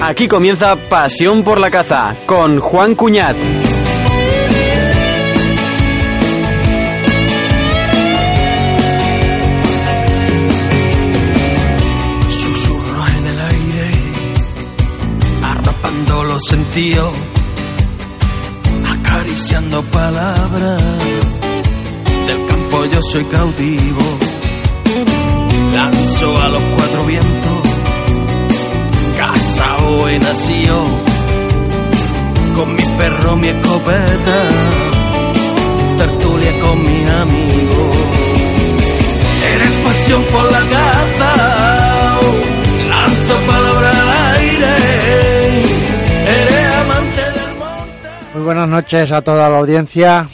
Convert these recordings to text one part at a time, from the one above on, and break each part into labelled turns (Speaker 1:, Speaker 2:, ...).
Speaker 1: Aquí comienza Pasión por la caza con Juan Cuñat.
Speaker 2: Susurros en el aire, arropando los sentidos, acariciando palabras. Del campo yo soy cautivo, lanzo a los cuatro vientos, casao he nacido, con mi perro, mi escopeta, tertulia con mis amigos. Eres pasión por la caza, lanzo palabras al aire, eres amante del monte.
Speaker 3: Muy buenas noches a toda la audiencia.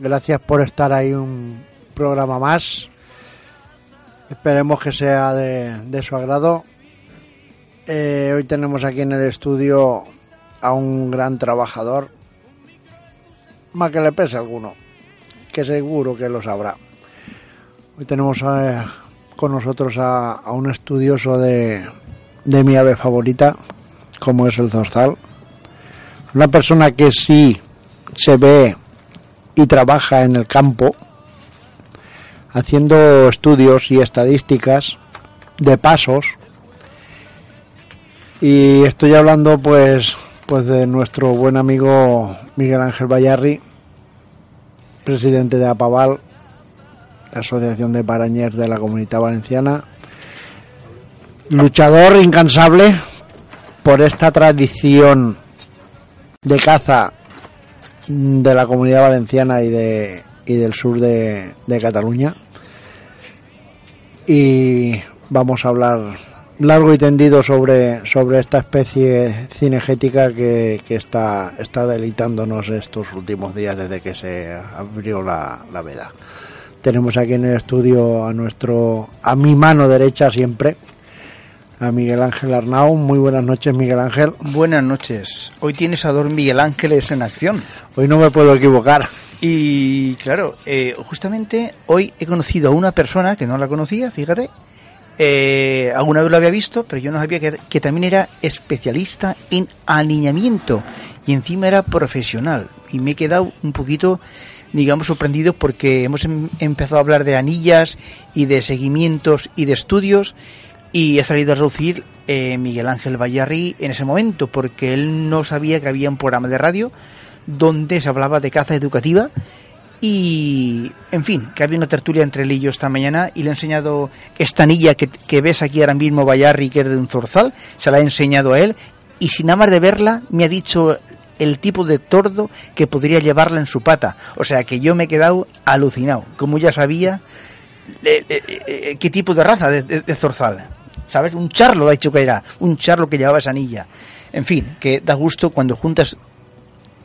Speaker 3: Gracias por estar ahí un programa más. Esperemos que sea de, de su agrado. Eh, hoy tenemos aquí en el estudio a un gran trabajador. Más que le pese a alguno, que seguro que lo sabrá. Hoy tenemos eh, con nosotros a, a un estudioso de, de mi ave favorita, como es el zorzal. Una persona que sí se ve y trabaja en el campo, haciendo estudios y estadísticas de pasos. Y estoy hablando pues pues de nuestro buen amigo Miguel Ángel Bayarri, presidente de APAVAL, Asociación de Parañers de la Comunidad Valenciana, luchador incansable por esta tradición de caza de la comunidad valenciana y de y del sur de, de Cataluña. Y vamos a hablar largo y tendido sobre, sobre esta especie cinegética que, que está, está deleitándonos estos últimos días desde que se abrió la, la veda. Tenemos aquí en el estudio a nuestro, a mi mano derecha siempre, a Miguel Ángel Arnau. Muy buenas noches, Miguel Ángel.
Speaker 4: Buenas noches. Hoy tienes a dos Miguel Ángeles en acción.
Speaker 3: Hoy no me puedo equivocar.
Speaker 4: Y claro, eh, justamente hoy he conocido a una persona que no la conocía, fíjate. Eh, alguna vez lo había visto, pero yo no sabía que, también era especialista en alineamiento y encima era profesional. Y me he quedado un poquito, digamos, sorprendido porque hemos em- empezado a hablar de anillas y de seguimientos y de estudios y ha salido a reducir eh, Miguel Ángel Bayarri en ese momento porque él no sabía que había un programa de radio donde se hablaba de caza educativa y, en fin, que había una tertulia entre él y yo esta mañana y le he enseñado esta anilla que, que ves aquí ahora mismo, Bayarri, que es de un zorzal, se la he enseñado a él y sin nada más de verla me ha dicho el tipo de tordo que podría llevarla en su pata. O sea que yo me he quedado alucinado, como ya sabía eh, eh, eh, qué tipo de raza de, de- de zorzal. ¿Sabes? Un charlo ha dicho que era, un charlo que llevaba esa anilla. En fin, que da gusto cuando juntas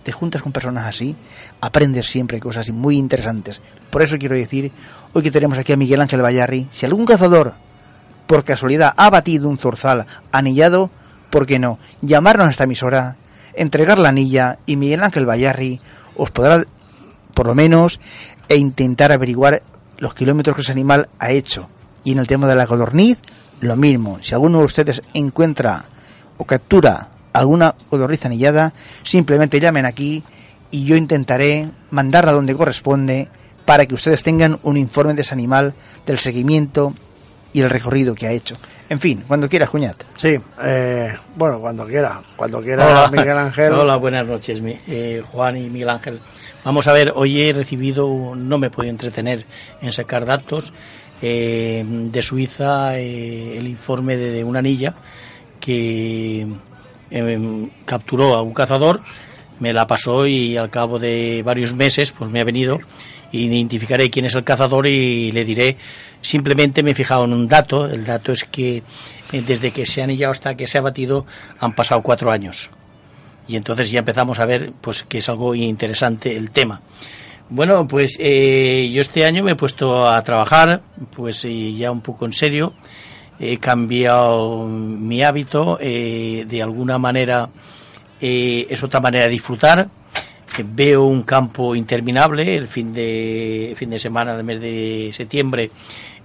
Speaker 4: te juntas con personas así, aprendes siempre cosas muy interesantes. Por eso quiero decir, hoy que tenemos aquí a Miguel Ángel Bayarri, si algún cazador por casualidad ha batido un zorzal anillado, ¿por qué no? Llamarnos a esta emisora, entregar la anilla y Miguel Ángel Bayarri os podrá, por lo menos, e intentar averiguar los kilómetros que ese animal ha hecho. Y en el tema de la codorniz, lo mismo. Si alguno de ustedes encuentra o captura alguna codorniz anillada, simplemente llamen aquí y yo intentaré mandarla donde corresponde para que ustedes tengan un informe de ese animal, del seguimiento y el recorrido que ha hecho. En fin, cuando quiera, Cuñat.
Speaker 3: Sí, eh, bueno, cuando quiera, cuando quiera Miguel Ángel.
Speaker 5: Hola, buenas noches, mi- eh, Juan y Miguel Ángel. Vamos a ver, hoy he recibido, no me puedo entretener en sacar datos, eh, de Suiza eh, el informe de, de una anilla que eh, capturó a un cazador, me la pasó y al cabo de varios meses pues me ha venido. Identificaré quién es el cazador y le diré Simplemente me he fijado en un dato. El dato es que eh, desde que se ha anillado hasta que se ha batido han pasado cuatro años. Y entonces ya empezamos a ver pues que es algo interesante el tema. Bueno, pues eh, yo este año me he puesto a trabajar, pues eh, ya un poco en serio. He cambiado mi hábito, de alguna manera es otra manera de disfrutar. Veo un campo interminable. El fin de fin de semana del mes de septiembre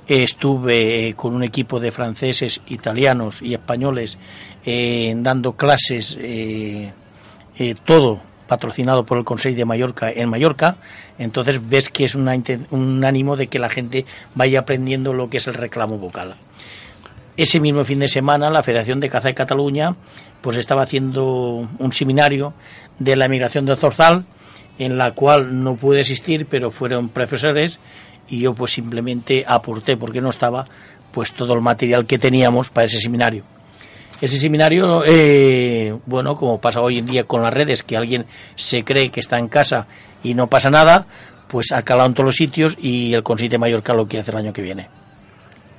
Speaker 5: estuve con un equipo de franceses, italianos y españoles eh, dando clases, eh, eh, todo patrocinado por el Consejo de Mallorca en Mallorca. Entonces ves que es un ánimo de que la gente vaya aprendiendo lo que es el reclamo vocal. Ese mismo fin de semana la Federación de Caza de Cataluña pues estaba haciendo un seminario de la emigración del Zorzal en la cual no pude asistir pero fueron profesores y yo pues simplemente aporté porque no estaba pues todo el material que teníamos para ese seminario. Ese seminario, eh, bueno, como pasa hoy en día con las redes, que alguien se cree que está en casa y no pasa nada, pues ha calado en todos los sitios y el Consejo de Mallorca lo quiere hacer el año que viene.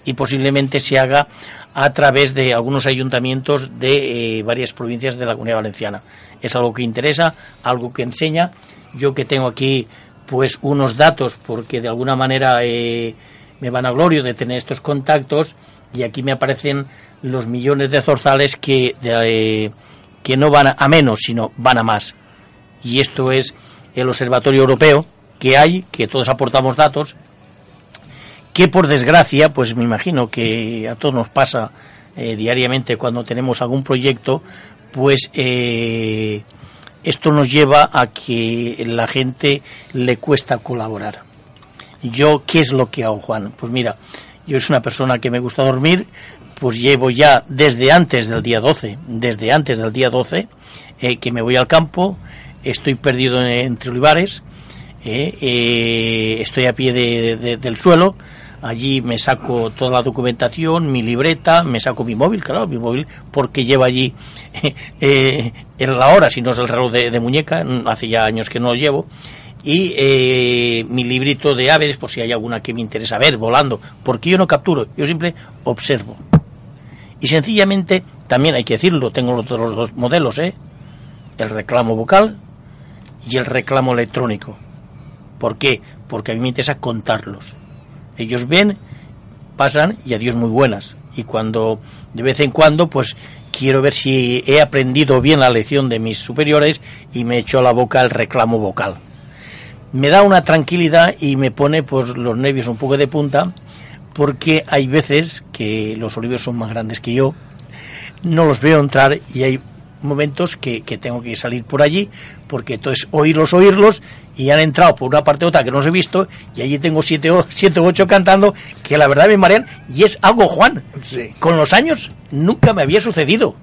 Speaker 5: Y posiblemente se haga a través de algunos ayuntamientos de eh, varias provincias de la Comunidad Valenciana. Es algo que interesa, algo que enseña. Yo que tengo aquí pues unos datos porque de alguna manera eh, me van a glorio de tener estos contactos y aquí me aparecen los millones de zorzales que, eh, que no van a menos, sino van a más. Y esto es el Observatorio Europeo que hay, que todos aportamos datos, que por desgracia, pues me imagino que a todos nos pasa eh, diariamente cuando tenemos algún proyecto, pues eh, esto nos lleva a que la gente le cuesta colaborar. Yo, ¿qué es lo que hago, Juan? Pues mira, yo es una persona que me gusta dormir, pues llevo ya desde antes del día 12, desde antes del día 12, eh, que me voy al campo, estoy perdido entre olivares, eh, eh, estoy a pie del suelo, allí me saco toda la documentación, mi libreta, me saco mi móvil, claro, mi móvil, porque lleva allí eh, la hora, si no es el reloj de, muñeca, hace ya años que no lo llevo, y eh, mi librito de aves, por si hay alguna que me interesa ver volando, porque yo no capturo, yo siempre observo. Y sencillamente, también hay que decirlo, tengo los, los dos modelos, ¿eh? el reclamo vocal y el reclamo electrónico. ¿Por qué? Porque a mí me interesa contarlos ellos ven, pasan y adiós muy buenas. Y cuando de vez en cuando, pues quiero ver si he aprendido bien la lección de mis superiores y me echo a la boca el reclamo vocal. Me da una tranquilidad y me pone pues los nervios un poco de punta porque hay veces que los olivos son más grandes que yo, no los veo entrar y hay momentos que, que, tengo que salir por allí, porque entonces oírlos, oírlos, y han entrado por una parte u otra que no os he visto, y allí tengo siete o siete, ocho cantando, que la verdad me marean, y es algo, Juan, con los años nunca me había sucedido.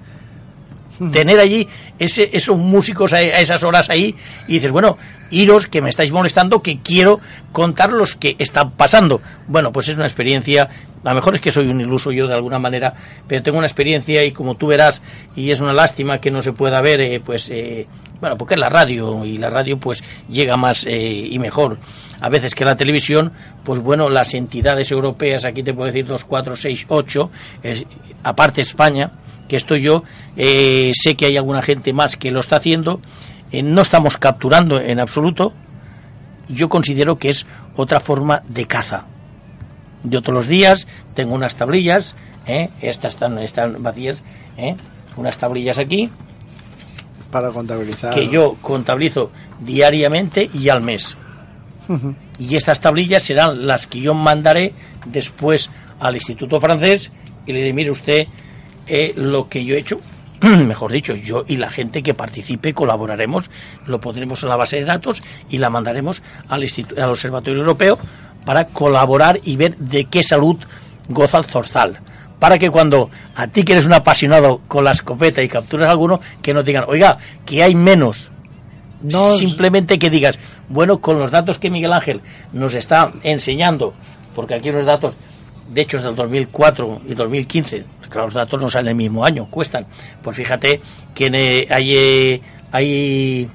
Speaker 5: Tener allí ese, esos músicos a, esas horas ahí y dices, bueno, iros que me estáis molestando, que quiero contar los que están pasando. Bueno, pues es una experiencia a lo mejor es que soy un iluso yo de alguna manera, pero tengo una experiencia y como tú verás, y es una lástima que no se pueda ver, eh, pues, eh, bueno, porque es la radio y la radio pues llega más eh, y mejor a veces que la televisión, pues bueno, las entidades europeas, aquí te puedo decir dos, cuatro, seis, ocho, aparte España, que estoy yo, sé que hay alguna gente más que lo está haciendo, no estamos capturando en absoluto, yo considero que es otra forma de caza de otros días, tengo unas tablillas, ¿eh? estas están, están vacías, ¿eh? unas tablillas aquí.
Speaker 3: Para contabilizar.
Speaker 5: Que yo contabilizo diariamente y al mes. Y estas tablillas serán las que yo mandaré después al Instituto Francés y le diré, mire usted, eh, lo que yo he hecho, mejor dicho, yo y la gente que participe colaboraremos, lo pondremos en la base de datos y la mandaremos al, al Observatorio Europeo para colaborar y ver de qué salud goza el zorzal. Para que cuando a ti que eres un apasionado con la escopeta y capturas alguno, que no digan, oiga, que hay menos. No, Simplemente que digas, bueno, con los datos que Miguel Ángel nos está enseñando, porque aquí los datos, de hecho, es del 2004 y 2015, claro, los datos no salen el mismo año, cuestan. Pues fíjate que hay, eh, hay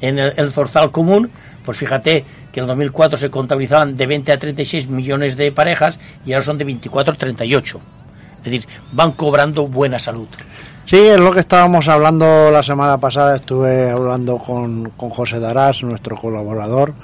Speaker 5: en el, el, zorzal común, pues fíjate que en el 2004 se contabilizaban de 20 a 36 millones de parejas y ahora son de 24 a 38. Es decir, van cobrando buena salud.
Speaker 3: Sí, es lo que estábamos hablando la semana pasada. Estuve hablando con, con José Darás, nuestro colaborador.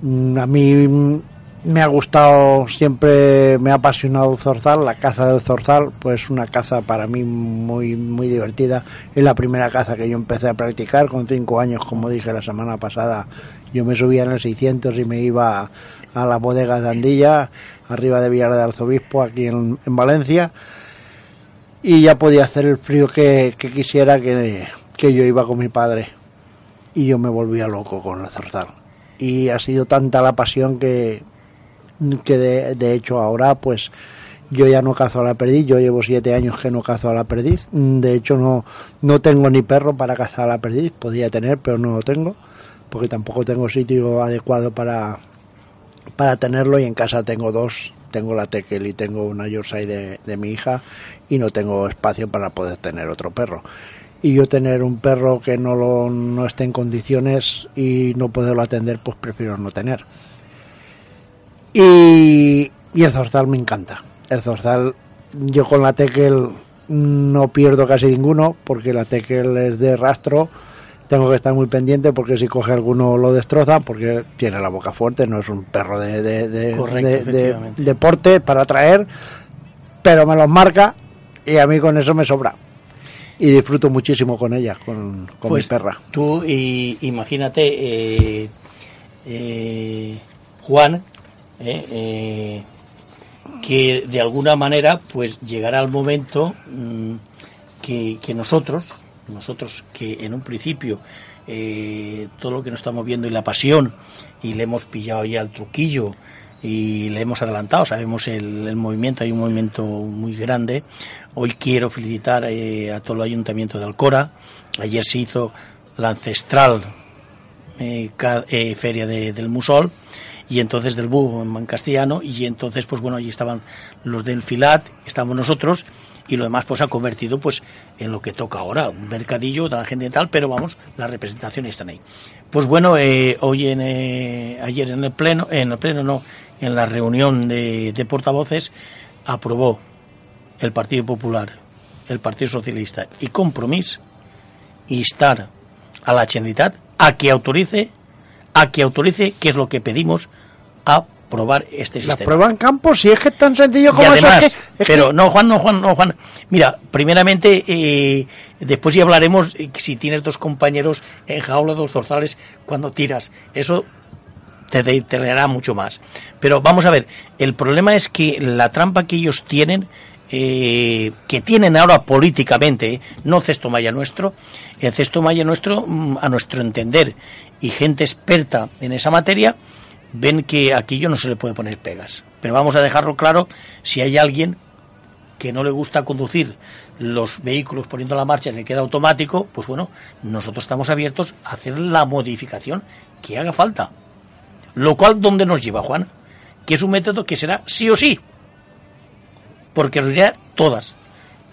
Speaker 3: Mm, A mí me ha gustado, siempre me ha apasionado el zorzal, la caza del zorzal, pues una caza para mí muy muy divertida. Es la primera caza que yo empecé a practicar con cinco años, como dije la semana pasada. Yo me subía en el 600 y me iba a las bodegas de Andilla, arriba de Villar de Arzobispo, aquí en, en Valencia, y ya podía hacer el frío que, que quisiera, que, que yo iba con mi padre. Y yo me volvía loco con el zorzal. Y ha sido tanta la pasión que, que de, de hecho ahora pues yo ya no cazo a la perdiz, yo llevo siete años que no cazo a la perdiz, de hecho no, no tengo ni perro para cazar a la perdiz, podía tener pero no lo tengo, porque tampoco tengo sitio adecuado para, para tenerlo y en casa tengo dos, tengo la Tekel y tengo una Yorkshire de, de mi hija y no tengo espacio para poder tener otro perro. Y yo tener un perro que no, lo, no esté en condiciones y no poderlo atender, pues prefiero no tener. Y, y el zorzal me encanta. El zorzal, yo con la Tekel no pierdo casi ninguno, porque la Tekel es de rastro. Tengo que estar muy pendiente porque si coge alguno lo destroza, porque tiene la boca fuerte, no es un perro de, de, de,
Speaker 5: Correcto,
Speaker 3: de- de-
Speaker 5: efectivamente.
Speaker 3: deporte para traer, pero me los marca y a mí con eso me sobra. Y disfruto muchísimo con ella, con, con
Speaker 5: Pues
Speaker 3: mi perra.
Speaker 5: Tú y, imagínate, eh, eh, Juan, eh, eh, que de alguna manera pues llegará el momento mm, que, que nosotros, nosotros que en un principio eh, todo lo que nos estamos viendo y la pasión y le hemos pillado ya el truquillo y le hemos adelantado, sabemos el, movimiento, hay un movimiento muy grande. Hoy quiero felicitar eh, a todo el ayuntamiento de Alcora. Ayer se hizo la ancestral eh, eh, feria de- del Musol y entonces del búho en, castellano y entonces pues bueno allí estaban los del Filat estamos nosotros y lo demás pues ha convertido pues en lo que toca ahora un mercadillo trascendental pero vamos las representaciones están ahí. Pues bueno eh, hoy en eh, ayer en el pleno en el pleno no en la reunión de, de portavoces aprobó el Partido Popular el Partido Socialista y Compromís instar a la Generalitat a que autorice a que autorice qué es lo que pedimos a probar este
Speaker 3: La
Speaker 5: sistema.
Speaker 3: prueba en campo, si es que es tan sencillo como eso.
Speaker 5: además,
Speaker 3: es que- es que-
Speaker 5: pero no, Juan, no, Juan, no, Juan. Mira, primeramente, eh, después ya hablaremos eh, si tienes dos compañeros en jaula, dos zorzales, cuando tiras. Eso te, te, te dará mucho más. Pero vamos a ver, el problema es que la trampa que ellos tienen, eh, que tienen ahora políticamente, eh, no Cesto Maya nuestro, el Cesto Maya nuestro, mm, a nuestro entender, y gente experta en esa materia, ven que aquello no se le puede poner pegas. Pero vamos a dejarlo claro, si hay alguien que no le gusta conducir los vehículos poniendo la marcha el queda automático, pues bueno, nosotros estamos abiertos a hacer la modificación que haga falta. Lo cual, ¿dónde nos lleva, Juan? Que es un método que será sí o sí. Porque dirá todas.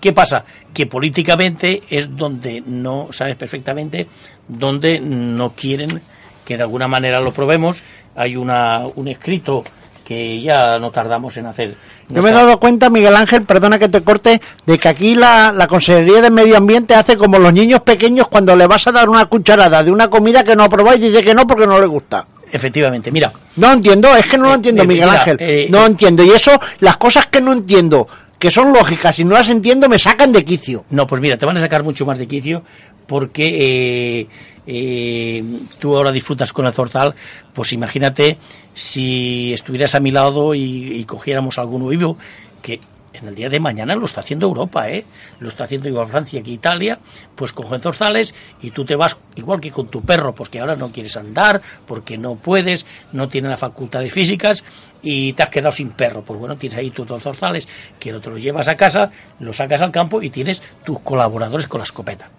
Speaker 5: ¿Qué pasa? Que políticamente es donde no, sabes perfectamente, donde no quieren que de alguna manera lo probemos. Hay una, un escrito que ya no tardamos en hacer.
Speaker 3: Yo me he dado cuenta, Miguel Ángel, perdona que te corte, de que aquí la, la Consejería de Medio Ambiente hace como los niños pequeños cuando le vas a dar una cucharada de una comida que no aprobáis y dice que no porque no le gusta.
Speaker 5: Efectivamente, mira,
Speaker 3: No entiendo, es que no lo
Speaker 5: Eh,
Speaker 3: entiendo,
Speaker 5: eh,
Speaker 3: Miguel
Speaker 5: mira,
Speaker 3: Ángel.
Speaker 5: eh,
Speaker 3: no entiendo. Y eso, las cosas que no entiendo, que son lógicas y no las entiendo, me sacan de quicio.
Speaker 5: No, pues mira, te van a sacar mucho más de quicio porque eh, tú ahora disfrutas con el zorzal, pues imagínate si estuvieras a mi lado y, y cogiéramos algún vivo que en el día de mañana lo está haciendo Europa, ¿eh? Lo está haciendo igual Francia que Italia, pues cogen zorzales y tú te vas igual que con tu perro, pues que ahora no quieres andar, porque no puedes, no tiene las facultades físicas y te has quedado sin perro. Pues bueno, tienes ahí tus dos zorzales que no te los llevas a casa, los sacas al campo y tienes tus colaboradores con la escopeta.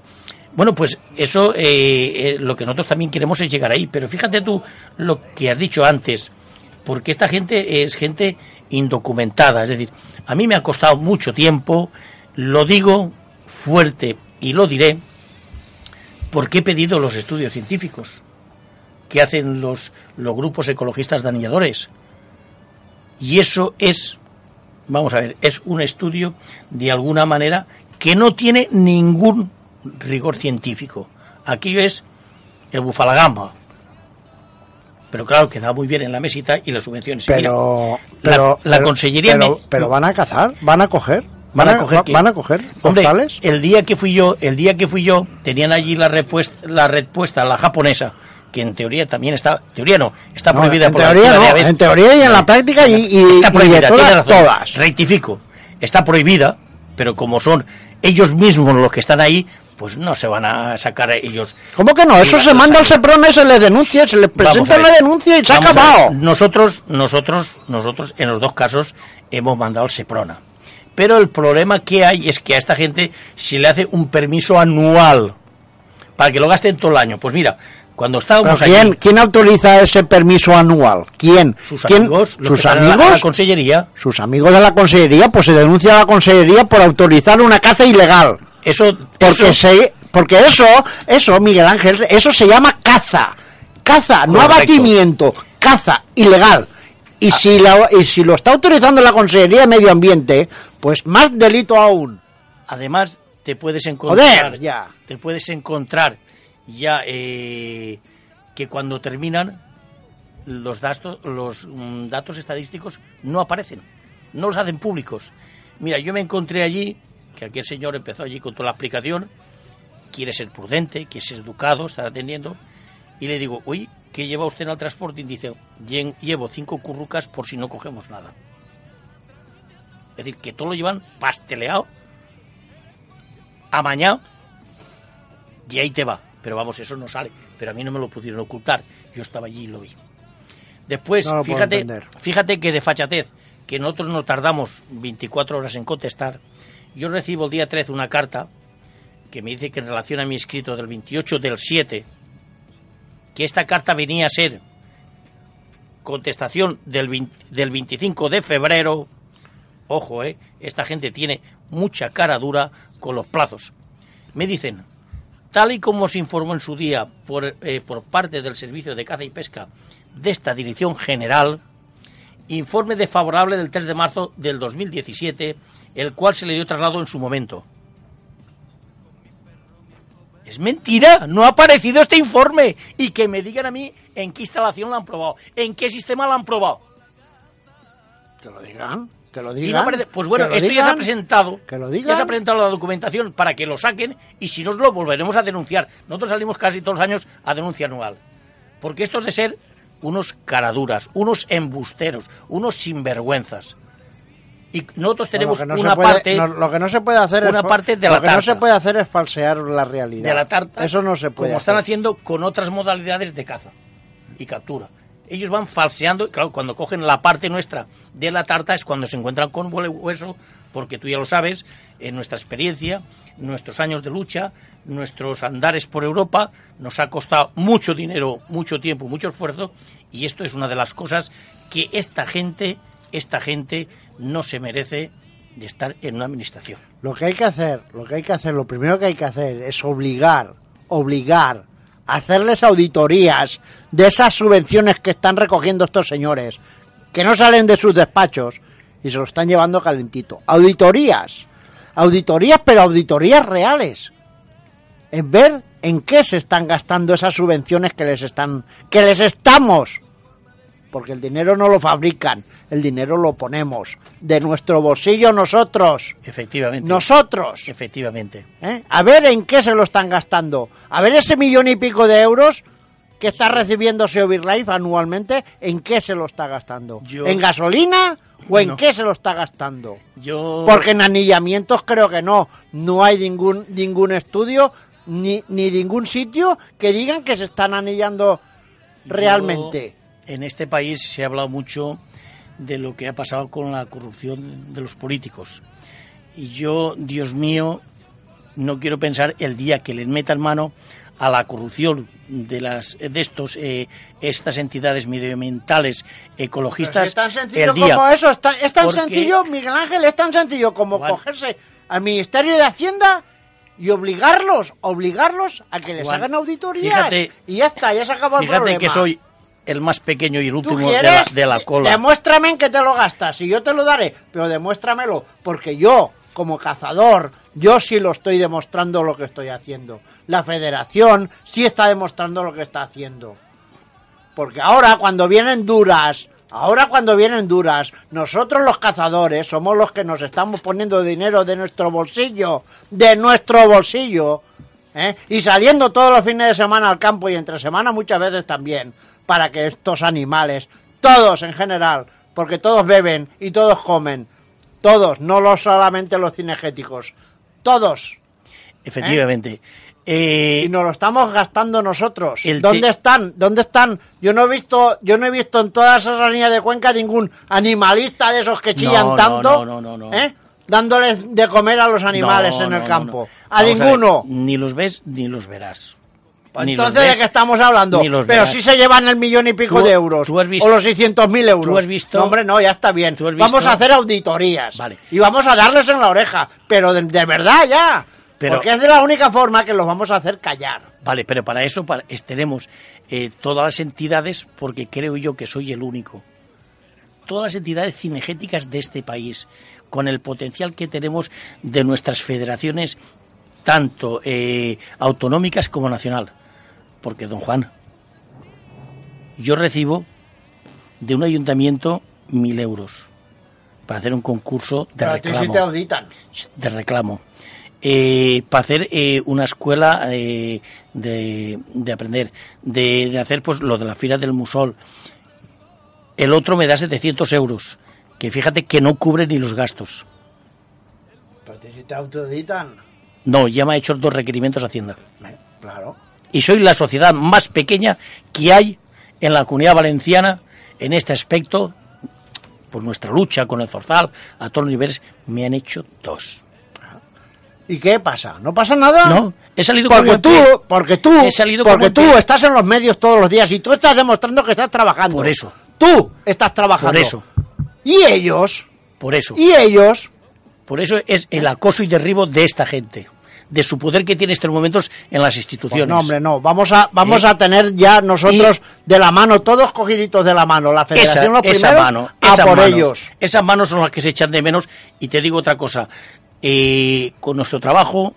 Speaker 5: Bueno, pues eso, eh, eh, lo que nosotros también queremos es llegar ahí. Pero fíjate tú lo que has dicho antes, porque esta gente es gente indocumentada. Es decir, a mí me ha costado mucho tiempo, lo digo fuerte y lo diré, porque he pedido los estudios científicos. que hacen los, los grupos ecologistas de anilladores. Y eso es, vamos a ver, es un estudio de alguna manera que no tiene ningún rigor científico. Aquello es el bufalagamba. Pero claro, queda muy bien en la mesita y las subvenciones.
Speaker 3: Pero,
Speaker 5: Mira,
Speaker 3: pero
Speaker 5: la, la
Speaker 3: pero-
Speaker 5: consellería
Speaker 3: pero,
Speaker 5: me-
Speaker 3: pero van a cazar, van a coger,
Speaker 5: ¿Van a coger
Speaker 3: van a coger
Speaker 5: Hombre, el día que fui yo, el día que fui yo, tenían allí la respuesta, la respuesta, la japonesa, que en teoría también está, teoría no, está
Speaker 3: No,
Speaker 5: prohibida
Speaker 3: en
Speaker 5: por
Speaker 3: teoría
Speaker 5: la
Speaker 3: no,
Speaker 5: de
Speaker 3: en teoría y en la práctica y, y-
Speaker 5: está
Speaker 3: y
Speaker 5: prohibida,
Speaker 3: de
Speaker 5: tiene
Speaker 3: todas,
Speaker 5: razón.
Speaker 3: todas.
Speaker 5: Rectifico, está prohibida, pero como son ellos mismos los que están ahí, pues no se van a sacar ellos.
Speaker 3: ¿Cómo que no? Eso se manda al. Seprona, se le denuncia, se le presenta la denuncia y se ha acabado.
Speaker 5: Nosotros, nosotros, nosotros, en los dos casos, hemos mandado al Seprona. Pero el problema que hay es que a esta gente se le hace un permiso anual para que lo gasten todo el año. Pues mira, cuando
Speaker 3: ¿Pero
Speaker 5: estábamos
Speaker 3: quién,
Speaker 5: allí,
Speaker 3: quién autoriza ese permiso anual? ¿Quién?
Speaker 5: sus
Speaker 3: ¿Quién?
Speaker 5: amigos, los
Speaker 3: ¿Sus
Speaker 5: están en la-
Speaker 3: amigos?
Speaker 5: la consellería,
Speaker 3: Sus amigos de la consellería, pues se denuncia a la consellería por autorizar una caza ilegal.
Speaker 5: Eso,
Speaker 3: Porque
Speaker 5: eso-
Speaker 3: se, porque eso, eso, Miguel Ángel, eso se llama caza. Caza, no abatimiento, caza, ilegal. Y si, la- y si lo está autorizando la Consellería de Medio Ambiente, pues más delito aún.
Speaker 5: además te puedes encontrar,
Speaker 3: Joder, ya.
Speaker 5: te puedes encontrar ya eh, que cuando terminan los datos, los mm, datos estadísticos no aparecen, no los hacen públicos. Mira, yo me encontré allí, que aquel señor empezó allí con toda la explicación, quiere ser prudente, quiere ser educado, estar atendiendo, y le digo, oye, ¿qué lleva usted en el transporte? Y dice, "Lle- llevo cinco currucas por si no cogemos nada. Es decir, que todo lo llevan pasteleado, amañado, y ahí te va. Pero vamos, eso no sale. Pero a mí no me lo pudieron ocultar. Yo estaba allí y lo vi. Después,
Speaker 3: No lo puedo
Speaker 5: fíjate, fíjate que de fachatez, que nosotros no tardamos 24 horas en contestar. Yo recibo el día 13 una carta que me dice que en relación a mi escrito del 28 del 7, que esta carta venía a ser contestación del, 20 del 25 de febrero. Ojo, eh, esta gente tiene mucha cara dura con los plazos. Me dicen, tal y como se informó en su día por, eh, por parte del Servicio de Caza y Pesca de esta Dirección General, informe desfavorable del 3 de marzo del 2017, el cual se le dio traslado en su momento. Es mentira, no ha aparecido este informe. Y que me digan a mí en qué instalación lo han probado, en qué sistema lo han probado.
Speaker 3: Que lo digan, que lo
Speaker 5: Y no
Speaker 3: digan.
Speaker 5: aparece- pues bueno, esto ya se ha
Speaker 3: digan,
Speaker 5: presentado.
Speaker 3: Que lo
Speaker 5: Ya se
Speaker 3: digan.
Speaker 5: ha presentado la documentación para que lo saquen y si no lo volveremos a denunciar. Nosotros salimos casi todos los años a denuncia anual. Porque esto es de ser unos caraduras, unos embusteros, unos sinvergüenzas. Y nosotros tenemos
Speaker 3: no
Speaker 5: una
Speaker 3: puede-
Speaker 5: parte
Speaker 3: no, lo que no se puede hacer
Speaker 5: una
Speaker 3: es,
Speaker 5: parte de
Speaker 3: lo que no se puede hacer es falsear la realidad
Speaker 5: de la tarta,
Speaker 3: eso no se puede
Speaker 5: como están
Speaker 3: hacer.
Speaker 5: haciendo con otras modalidades de caza y captura. Ellos van falseando, y claro, cuando cogen la parte nuestra de la tarta es cuando se encuentran con hueso, porque tú ya lo sabes, en nuestra experiencia, nuestros años de lucha, nuestros andares por Europa, nos ha costado mucho dinero, mucho tiempo, mucho esfuerzo, y esto es una de las cosas que esta gente, esta gente no se merece de estar en una administración.
Speaker 3: Lo que hay que hacer, lo que hay que hacer, lo primero que hay que hacer es obligar, obligar, a hacerles auditorías de esas subvenciones que están recogiendo estos señores, que no salen de sus despachos y se lo están llevando calentito. Auditorías, auditorías, pero auditorías reales. En ver en qué se están gastando esas subvenciones que les están, que les estamos porque el dinero no lo fabrican, el dinero lo ponemos de nuestro bolsillo nosotros,
Speaker 5: Efectivamente.
Speaker 3: nosotros.
Speaker 5: Efectivamente.
Speaker 3: ¿eh? A ver en qué se lo están gastando, a ver ese millón y pico de euros que está recibiendo Life anualmente, ¿en qué se lo está gastando?
Speaker 5: Yo-
Speaker 3: ¿En gasolina o en
Speaker 5: No.
Speaker 3: qué se lo está gastando?
Speaker 5: Yo
Speaker 3: Porque en anillamientos creo que no, no hay ningún ningún estudio ni, ni ningún sitio que digan que se están anillando realmente.
Speaker 5: Yo, en este país se ha hablado mucho de lo que ha pasado con la corrupción de los políticos. Y yo, Dios mío, no quiero pensar el día que les metan mano a la corrupción de las de estos eh, estas entidades medioambientales ecologistas
Speaker 3: es tan sencillo
Speaker 5: el día
Speaker 3: como eso, es tan, es tan
Speaker 5: Porque-
Speaker 3: sencillo, Miguel Ángel, es tan sencillo como
Speaker 5: Juan.
Speaker 3: cogerse al Ministerio de Hacienda y obligarlos, obligarlos a que les
Speaker 5: Juan,
Speaker 3: hagan auditorías.
Speaker 5: fíjate-
Speaker 3: y ya está, ya se acabó el
Speaker 5: Fíjate
Speaker 3: problema.
Speaker 5: que soy el más pequeño y el
Speaker 3: ¿Tú
Speaker 5: último de la, de la cola.
Speaker 3: Demuéstrame en que te lo gastas y yo te lo daré, pero demuéstramelo, porque yo, como cazador, yo sí lo estoy demostrando lo que estoy haciendo. La federación sí está demostrando lo que está haciendo. Porque ahora cuando vienen duras, ahora cuando vienen duras, nosotros los cazadores somos los que nos estamos poniendo dinero de nuestro bolsillo, de nuestro bolsillo, ¿eh? y saliendo todos los fines de semana al campo y entre semana muchas veces también, para que estos animales, todos en general, porque todos beben y todos comen, todos, no los solamente los cinegéticos, todos,
Speaker 5: Efectivamente. Eh,
Speaker 3: y nos lo estamos gastando nosotros. ¿Dónde están? ¿Dónde están? Yo no he visto, yo no he visto en toda esa línea de Cuenca ningún animalista de esos que chillan
Speaker 5: no,
Speaker 3: tanto,
Speaker 5: no, no, no, no.
Speaker 3: ¿eh? dándoles de comer a los animales en el campo. A ninguno.
Speaker 5: ver, ni los ves ni los verás. Ni
Speaker 3: Entonces, ¿de qué estamos hablando? Pero si se llevan el millón y pico de euros.
Speaker 5: tú has visto-
Speaker 3: o los 600.000 euros.
Speaker 5: tú has visto-
Speaker 3: No, hombre, no, ya está bien.
Speaker 5: tú has
Speaker 3: Vamos a hacer auditorías.
Speaker 5: Vale.
Speaker 3: Y vamos a darles en la oreja. Pero de, de verdad ya.
Speaker 5: Pero-
Speaker 3: Porque es de la única forma que los vamos a hacer callar.
Speaker 5: Vale, pero para eso para, tenemos eh, todas las entidades, porque creo yo que soy el único. Todas las entidades cinegéticas de este país, con el potencial que tenemos de nuestras federaciones, tanto eh, autonómicas como nacional. Porque, don Juan, yo recibo de un ayuntamiento mil euros para hacer un concurso de reclamo
Speaker 3: te auditan.
Speaker 5: de reclamo. Eh, para hacer eh, una escuela eh, de, de aprender, de, de hacer pues lo de la fila del musol. El otro me da 700 euros, que fíjate que no cubre ni los gastos.
Speaker 3: Pero te autoeditan.
Speaker 5: No, ya me ha hecho dos requerimientos Hacienda.
Speaker 3: Claro.
Speaker 5: Y soy la sociedad más pequeña que hay en la comunidad valenciana en este aspecto. Por nuestra lucha con el Zorzal, a todos los niveles, me han hecho dos.
Speaker 3: ¿Y qué pasa? ¿No pasa nada?
Speaker 5: No, he salido con
Speaker 3: Porque tú,
Speaker 5: pie.
Speaker 3: porque tú,
Speaker 5: He salido
Speaker 3: porque tú
Speaker 5: pie.
Speaker 3: estás en los medios todos los días y tú estás demostrando que estás trabajando.
Speaker 5: Por eso.
Speaker 3: Tú estás trabajando.
Speaker 5: Por eso.
Speaker 3: Y ellos,
Speaker 5: Por eso.
Speaker 3: y ellos,
Speaker 5: Por eso es el acoso y derribo de esta gente, de su poder que tiene en estos momentos en las
Speaker 3: pues
Speaker 5: instituciones.
Speaker 3: no hombre, no, vamos a, vamos
Speaker 5: Eh,
Speaker 3: a tener ya nosotros de la mano, todos cogiditos de la mano, la
Speaker 5: esa,
Speaker 3: federación los
Speaker 5: esa
Speaker 3: primeros,
Speaker 5: mano,
Speaker 3: a
Speaker 5: esas
Speaker 3: por
Speaker 5: manos,
Speaker 3: ellos.
Speaker 5: Esas manos son las que se echan de menos. Y te digo otra cosa, eh, con nuestro trabajo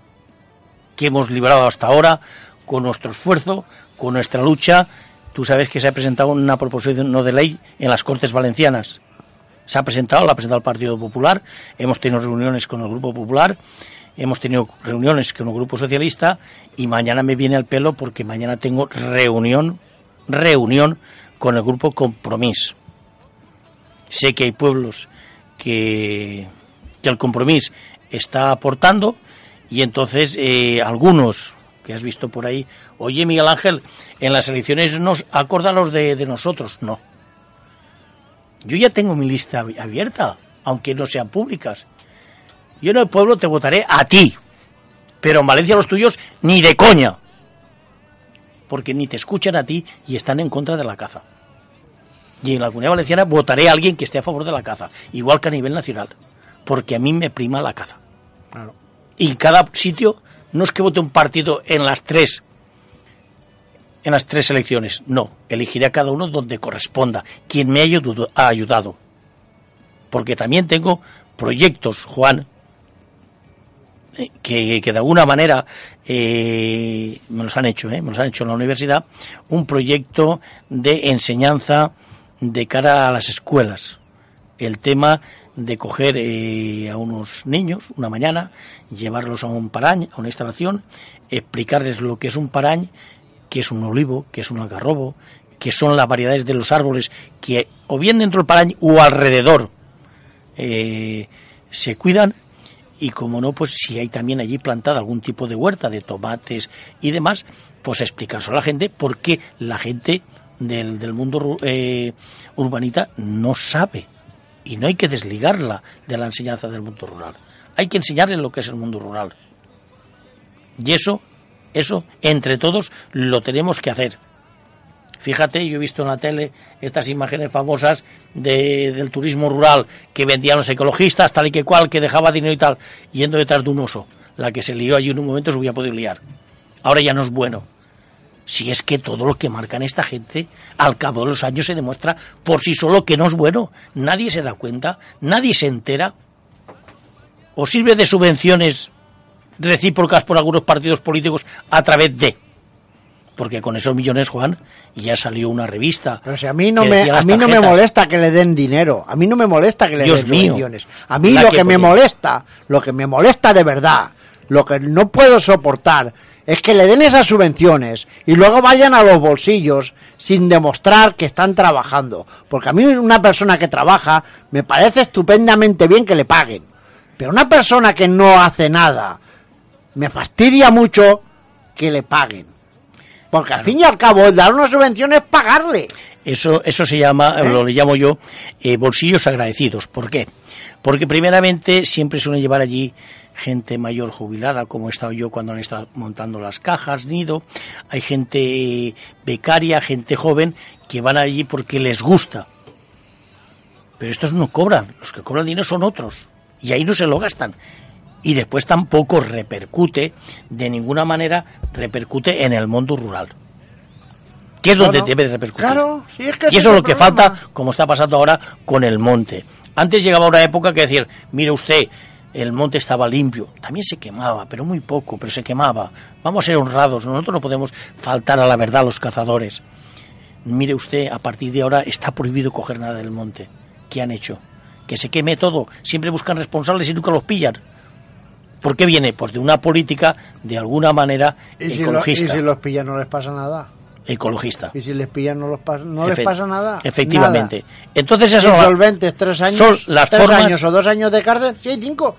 Speaker 5: que hemos librado hasta ahora, con nuestro esfuerzo, con nuestra lucha, tú sabes que se ha presentado una proposición no de ley en las Cortes Valencianas. Se ha presentado, la ha presentado el Partido Popular, hemos tenido reuniones con el Grupo Popular, hemos tenido reuniones con el Grupo Socialista y mañana me viene al pelo porque mañana tengo reunión, reunión con el Grupo Compromís. Sé que hay pueblos que, que el Compromís está aportando y entonces eh, algunos que has visto por ahí, oye Miguel Ángel, en las elecciones nos acordan los de, de nosotros. No. Yo ya tengo mi lista abi- abierta, aunque no sean públicas. Yo en el pueblo te votaré a ti, pero en Valencia los tuyos ni de coña. Porque ni te escuchan a ti y están en contra de la caza. Y en la comunidad valenciana votaré a alguien que esté a favor de la caza, igual que a nivel nacional, porque a mí me prima la caza. Y en cada sitio no es que vote un partido en las tres en las tres elecciones, no, elegiré a cada uno donde corresponda, quien me ha ayudado. Porque también tengo proyectos, Juan, que, de alguna manera eh, me los han hecho, eh, me los han hecho en la universidad, un proyecto de enseñanza de cara a las escuelas. El tema de coger eh, a unos niños una mañana, llevarlos a un parañ, a una instalación, explicarles lo que es un parañ, que es un olivo, que es un algarrobo, que son las variedades de los árboles que o bien dentro del parañ o alrededor eh, se cuidan y como no, pues si hay también allí plantada algún tipo de huerta de tomates y demás, pues explicárselo a la gente porque la gente del, del mundo eh, urbanita no sabe y no hay que desligarla de la enseñanza del mundo rural. Hay que enseñarle lo que es el mundo rural. Y eso, eso, entre todos, lo tenemos que hacer. Fíjate, yo he visto en la tele estas imágenes famosas de, del turismo rural que vendían los ecologistas, tal y que cual, que dejaba dinero y tal, yendo detrás de un oso. la que se lió allí en un momento se hubiera podido liar. Ahora ya no es bueno. Si es que todo lo que marcan esta gente, al cabo de los años se demuestra por sí solo que no es bueno. Nadie se da cuenta, nadie se entera. O sirve de subvenciones recíprocas por algunos partidos políticos a través de. Porque con esos millones, Juan, ya salió una revista.
Speaker 3: Pero si a mí no me a mí no me molesta que le den dinero, a mí no me molesta que le
Speaker 5: Dios
Speaker 3: den
Speaker 5: mío.
Speaker 3: subvenciones. A mí lo
Speaker 5: que
Speaker 3: que me molesta, lo que me molesta de verdad, lo que no puedo soportar es que le den esas subvenciones y luego vayan a los bolsillos sin demostrar que están trabajando. Porque a mí una persona que trabaja me parece estupendamente bien que le paguen. Pero una persona que no hace nada, me fastidia mucho que le paguen. Porque al fin y al cabo, el dar una subvención es pagarle.
Speaker 5: Eso, eso se llama,
Speaker 3: ¿Eh?
Speaker 5: lo le llamo yo, eh, bolsillos agradecidos. ¿Por qué? Porque primeramente siempre suelen llevar allí gente mayor jubilada, como he estado yo cuando han estado montando las cajas, nido. Hay gente eh, becaria, gente joven, que van allí porque les gusta. Pero estos no cobran, los que cobran dinero son otros. Y ahí no se lo gastan. Y después tampoco repercute, de ninguna manera repercute en el mundo rural. Que es donde debe de repercutir.
Speaker 3: Claro, sí, es que
Speaker 5: y eso es lo que
Speaker 3: problema.
Speaker 5: falta, como está pasando ahora con el monte. Antes llegaba una época que decir, mire usted, el monte estaba limpio, también se quemaba, pero muy poco, pero se quemaba. Vamos a ser honrados, nosotros no podemos faltar a la verdad los cazadores. Mire usted, a partir de ahora está prohibido coger nada del monte. ¿Qué han hecho? Que se queme todo. Siempre buscan responsables y nunca los pillan. ¿Por qué viene? Pues de una política, de alguna manera,
Speaker 3: ¿Y si, lo- y
Speaker 5: ecologista.
Speaker 3: si los pillan no les pasa nada?
Speaker 5: Ecologista.
Speaker 3: ¿Y si les pillan no, los pas- no les pasa nada?
Speaker 5: Efectivamente.
Speaker 3: Nada.
Speaker 5: Entonces eso
Speaker 3: Insolventes, tres años,
Speaker 5: son las
Speaker 3: tres
Speaker 5: formas-
Speaker 3: años o dos años de cárcel, sí, hay cinco.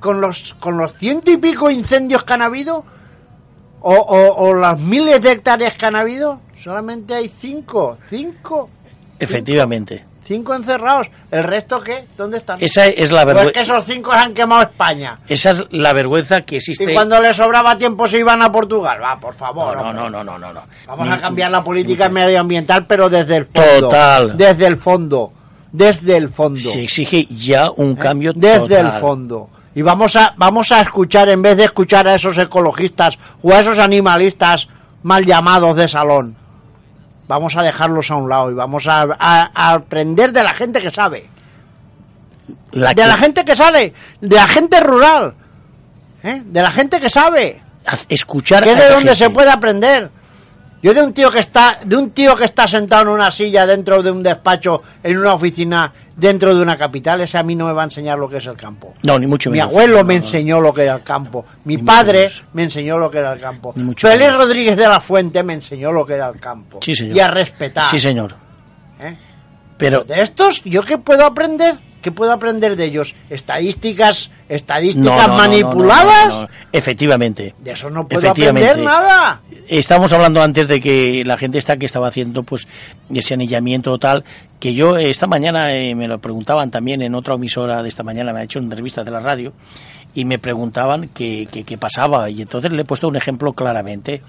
Speaker 3: Con los con los ciento y pico incendios que han habido o, o, o las miles de hectáreas que han habido, solamente hay cinco, cinco,
Speaker 5: efectivamente.
Speaker 3: cinco encerrados. ¿El resto qué? ¿Dónde están?
Speaker 5: Esa es la
Speaker 3: Pues
Speaker 5: vergüenza.
Speaker 3: que esos cinco se han quemado España.
Speaker 5: Esa es la vergüenza que existe.
Speaker 3: Y cuando les sobraba tiempo se iban a Portugal. Va, por favor.
Speaker 5: No, no, no, no, no, no.
Speaker 3: Vamos
Speaker 5: Ni-
Speaker 3: a cambiar la política
Speaker 5: ni-
Speaker 3: medioambiental, pero desde el fondo.
Speaker 5: Total.
Speaker 3: Desde el fondo. Desde el fondo.
Speaker 5: Se exige ya un
Speaker 3: ¿eh?
Speaker 5: cambio
Speaker 3: Desde
Speaker 5: total.
Speaker 3: el fondo. Y vamos a, vamos a escuchar, en vez de escuchar a esos ecologistas o a esos animalistas mal llamados de salón, vamos a dejarlos a un lado y vamos a, a- a aprender de la gente que sabe.
Speaker 5: La
Speaker 3: De
Speaker 5: que-
Speaker 3: la gente que sabe. De la gente rural. ¿eh? De la gente que sabe.
Speaker 5: a- escuchar
Speaker 3: que es de donde
Speaker 5: gente.
Speaker 3: se puede aprender. Yo de un tío que está, de un tío que está sentado en una silla dentro de un despacho, en una oficina, dentro de una capital, ese a mí no me va a enseñar lo que es el campo.
Speaker 5: No, ni mucho
Speaker 3: Mi
Speaker 5: menos.
Speaker 3: abuelo
Speaker 5: No,
Speaker 3: me
Speaker 5: no, no.
Speaker 3: enseñó lo que era el campo. Mi
Speaker 5: Ni
Speaker 3: padre me enseñó lo que era el campo. Félix. Rodríguez de la Fuente me enseñó lo que era el campo.
Speaker 5: Sí, señor.
Speaker 3: Y a respetar.
Speaker 5: Sí, señor.
Speaker 3: ¿eh?
Speaker 5: Pero
Speaker 3: De estos, ¿yo qué puedo aprender? ¿Qué puedo aprender de ellos? ¿Estadísticas, estadísticas
Speaker 5: no, no,
Speaker 3: manipuladas?
Speaker 5: no. Efectivamente.
Speaker 3: De eso no puedo aprender nada.
Speaker 5: Estábamos hablando antes de que la gente está que estaba haciendo pues ese anillamiento tal, que yo esta mañana eh, me lo preguntaban también en otra emisora de esta mañana, me ha hecho una entrevista de la radio, y me preguntaban qué, qué, qué pasaba, y entonces le he puesto un ejemplo claramente.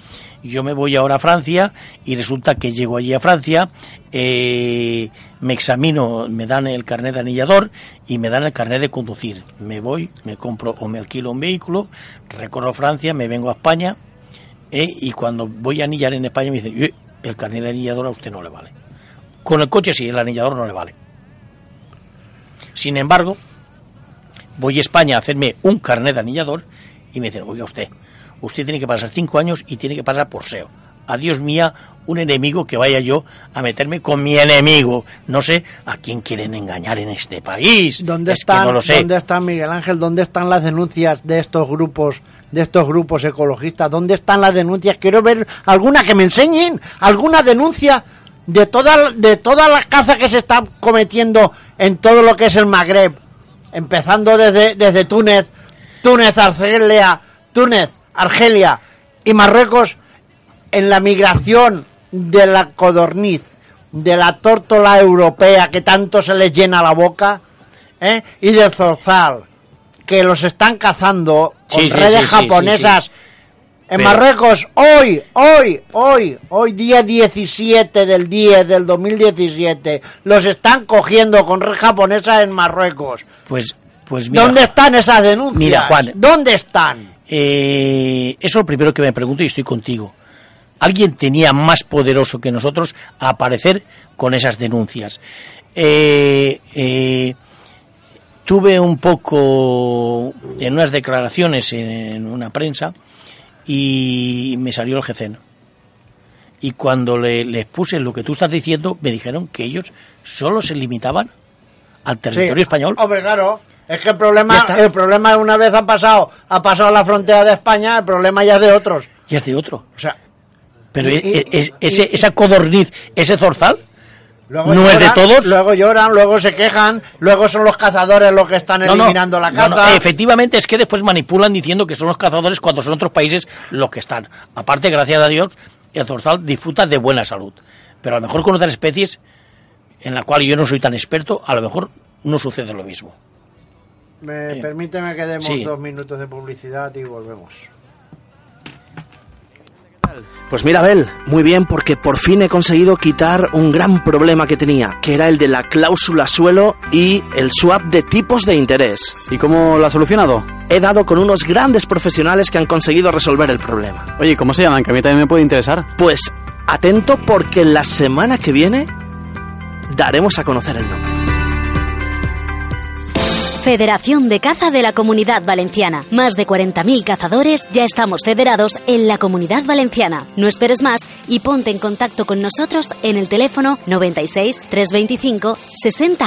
Speaker 5: Yo me voy ahora a Francia y resulta que llego allí a Francia, eh, me examino, me dan el carnet de anillador y me dan el carnet de conducir. Me voy, me compro o me alquilo un vehículo, recorro Francia, me vengo a España, ¿eh? y cuando voy a anillar en España me dicen, "Eh, el carnet de anillador a usted no le vale. Con el coche sí, el anillador no le vale. Sin embargo, voy a España a hacerme un carnet de anillador y me dicen, oiga usted, usted tiene que pasar cinco años y tiene que pasar por SEO. Adiós mía, un enemigo que vaya yo a meterme con mi enemigo. No sé a quién quieren engañar en este país.
Speaker 3: ¿Dónde
Speaker 5: Es
Speaker 3: están,
Speaker 5: no lo sé.
Speaker 3: ¿Dónde están Miguel Ángel? ¿Dónde están las denuncias de estos grupos, de estos grupos ecologistas? ¿Dónde están las denuncias? Quiero ver alguna que me enseñen, alguna denuncia de toda de toda la caza que se está cometiendo en todo lo que es el Magreb, empezando desde desde Túnez, Túnez, Argelia, Túnez, Argelia y Marruecos en la migración de la codorniz, de la tórtola europea que tanto se les llena la boca, ¿eh? y del zorzal, que los están cazando con
Speaker 5: Sí,
Speaker 3: redes
Speaker 5: sí, sí,
Speaker 3: japonesas. En
Speaker 5: Pero-
Speaker 3: Marruecos, hoy, hoy, hoy, hoy día 17 del 10 del 2017, los están cogiendo con red japonesa en Marruecos.
Speaker 5: Pues, Pues mira,
Speaker 3: ¿Dónde están esas denuncias?
Speaker 5: Mira, Juan.
Speaker 3: ¿Dónde están?
Speaker 5: eh, eso es lo primero que me pregunto y estoy contigo. ¿Alguien tenía más poderoso que nosotros a aparecer con esas denuncias? Eh, eh, tuve un poco en unas declaraciones en una prensa y me salió el GCN. Y cuando le- les puse lo que tú estás diciendo, me dijeron que ellos solo se limitaban al territorio
Speaker 3: Sí.
Speaker 5: español.
Speaker 3: Hombre, claro. Es que el
Speaker 5: Ya
Speaker 3: problema, el problema una vez ha pasado, ha pasado la frontera de España, el problema ya es de otros.
Speaker 5: Y es de otro.
Speaker 3: O sea,
Speaker 5: Pero
Speaker 3: Y-
Speaker 5: e-
Speaker 3: y-
Speaker 5: es-
Speaker 3: y-
Speaker 5: ese, esa codorniz, ese zorzal,
Speaker 3: luego
Speaker 5: ¿No es de todos?
Speaker 3: Luego lloran, luego se quejan, luego son los cazadores los que están
Speaker 5: No, no,
Speaker 3: eliminando la
Speaker 5: no, no,
Speaker 3: caza.
Speaker 5: Efectivamente, es que después manipulan diciendo que son los cazadores cuando son otros países los que están. Aparte, gracias a Dios, el zorzal disfruta de buena salud. Pero a lo mejor con otras especies, en la cual yo no soy tan experto, a lo mejor no sucede lo mismo.
Speaker 3: Me,
Speaker 5: Sí.
Speaker 3: Permíteme que demos
Speaker 5: Sí.
Speaker 3: dos minutos de publicidad y volvemos.
Speaker 6: Pues mira, Abel, muy bien porque por fin he conseguido quitar un gran problema que tenía, que era el de la cláusula suelo y el swap de tipos de interés.
Speaker 1: ¿Y cómo lo has solucionado?
Speaker 6: He dado con unos grandes profesionales que han conseguido resolver el problema.
Speaker 1: Oye, ¿cómo se llaman? Que a mí también me puede interesar.
Speaker 6: Pues atento porque la semana que viene daremos a conocer el nombre.
Speaker 7: Federación de Caza de la Comunidad Valenciana. Más de 40.000 cazadores ya estamos federados en la Comunidad Valenciana. No esperes más y ponte en contacto con nosotros en el teléfono 96 325 6000.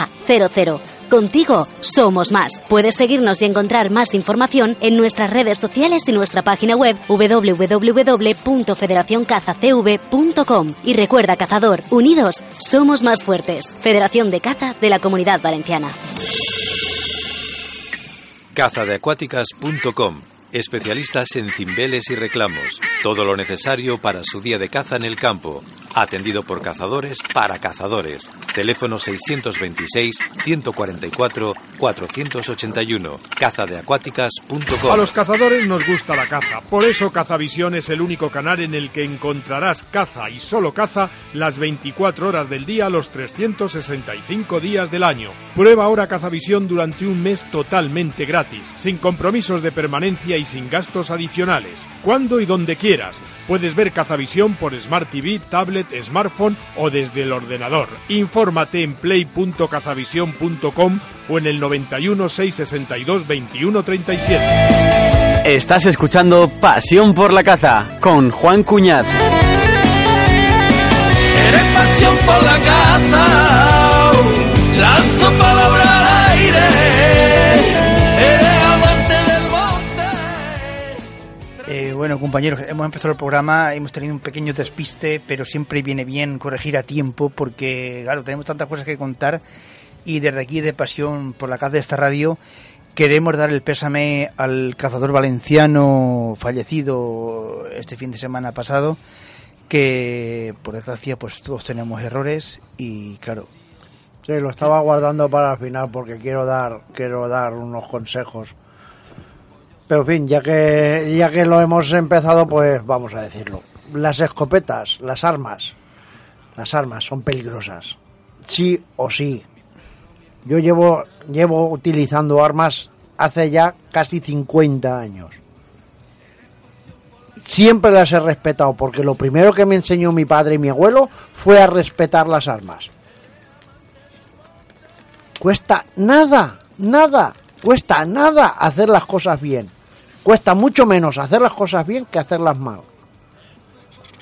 Speaker 7: Contigo somos más. Puedes seguirnos y encontrar más información en nuestras redes sociales y nuestra página web www.federacioncazacv.com. Y recuerda, cazador, unidos somos más fuertes. Federación de Caza de la Comunidad Valenciana.
Speaker 8: Cazadeacuáticas.com Especialistas en cimbeles y reclamos. Todo lo necesario para su día de caza en el campo. Atendido por cazadores para cazadores. Teléfono 625-144-481. Cazadeacuáticas.com
Speaker 9: A los cazadores nos gusta la caza, por eso Cazavisión es el único canal en el que encontrarás caza y solo caza las 24 horas del día, los 365 días del año. Prueba ahora Cazavisión durante un mes totalmente gratis, sin compromisos de permanencia y sin gastos adicionales. Cuando y donde quieras. Puedes ver Cazavisión por Smart TV, tablet, smartphone o desde el ordenador. Infórmate en play.cazavision.com o en el 91 662 21 37.
Speaker 1: Estás escuchando Pasión por la Caza con Juan Cuñaz.
Speaker 2: Eres pasión por la caza, lanzo palabra al aire. Eres amante del monte.
Speaker 4: Eh, bueno, compañeros, hemos empezado el programa, hemos tenido un pequeño despiste, pero siempre viene bien corregir a tiempo porque, claro, tenemos tantas cosas que contar y desde aquí de Pasión por la Caza de esta radio queremos dar el pésame al cazador valenciano fallecido este fin de semana pasado, que por desgracia pues todos tenemos errores y claro,
Speaker 3: Sí, lo estaba guardando para el final porque quiero dar, quiero dar unos consejos. Pero en fin, ya que, ya que lo hemos empezado, pues vamos a decirlo. Las escopetas, las armas, las armas son peligrosas. Sí o sí. Yo llevo, llevo utilizando armas hace ya casi 50 años. Siempre las he respetado porque lo primero que me enseñó mi padre y mi abuelo fue a respetar las armas. Cuesta nada, nada, cuesta nada hacer las cosas bien. Cuesta mucho menos hacer las cosas bien que hacerlas mal.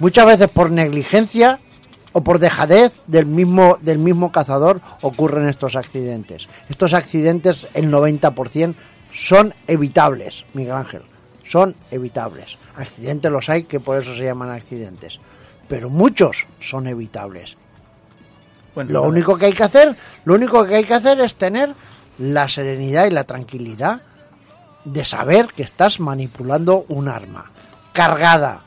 Speaker 3: Muchas veces por negligencia o por dejadez del mismo, del mismo cazador ocurren estos accidentes. Estos accidentes, el 90%, son evitables, Miguel Ángel. Son evitables. Accidentes los hay que por eso se llaman accidentes. Pero muchos son evitables.
Speaker 4: bueno,
Speaker 3: Lo único que hay que hacer, lo único que hay que hacer es tener la serenidad y la tranquilidad de saber que estás manipulando un arma cargada.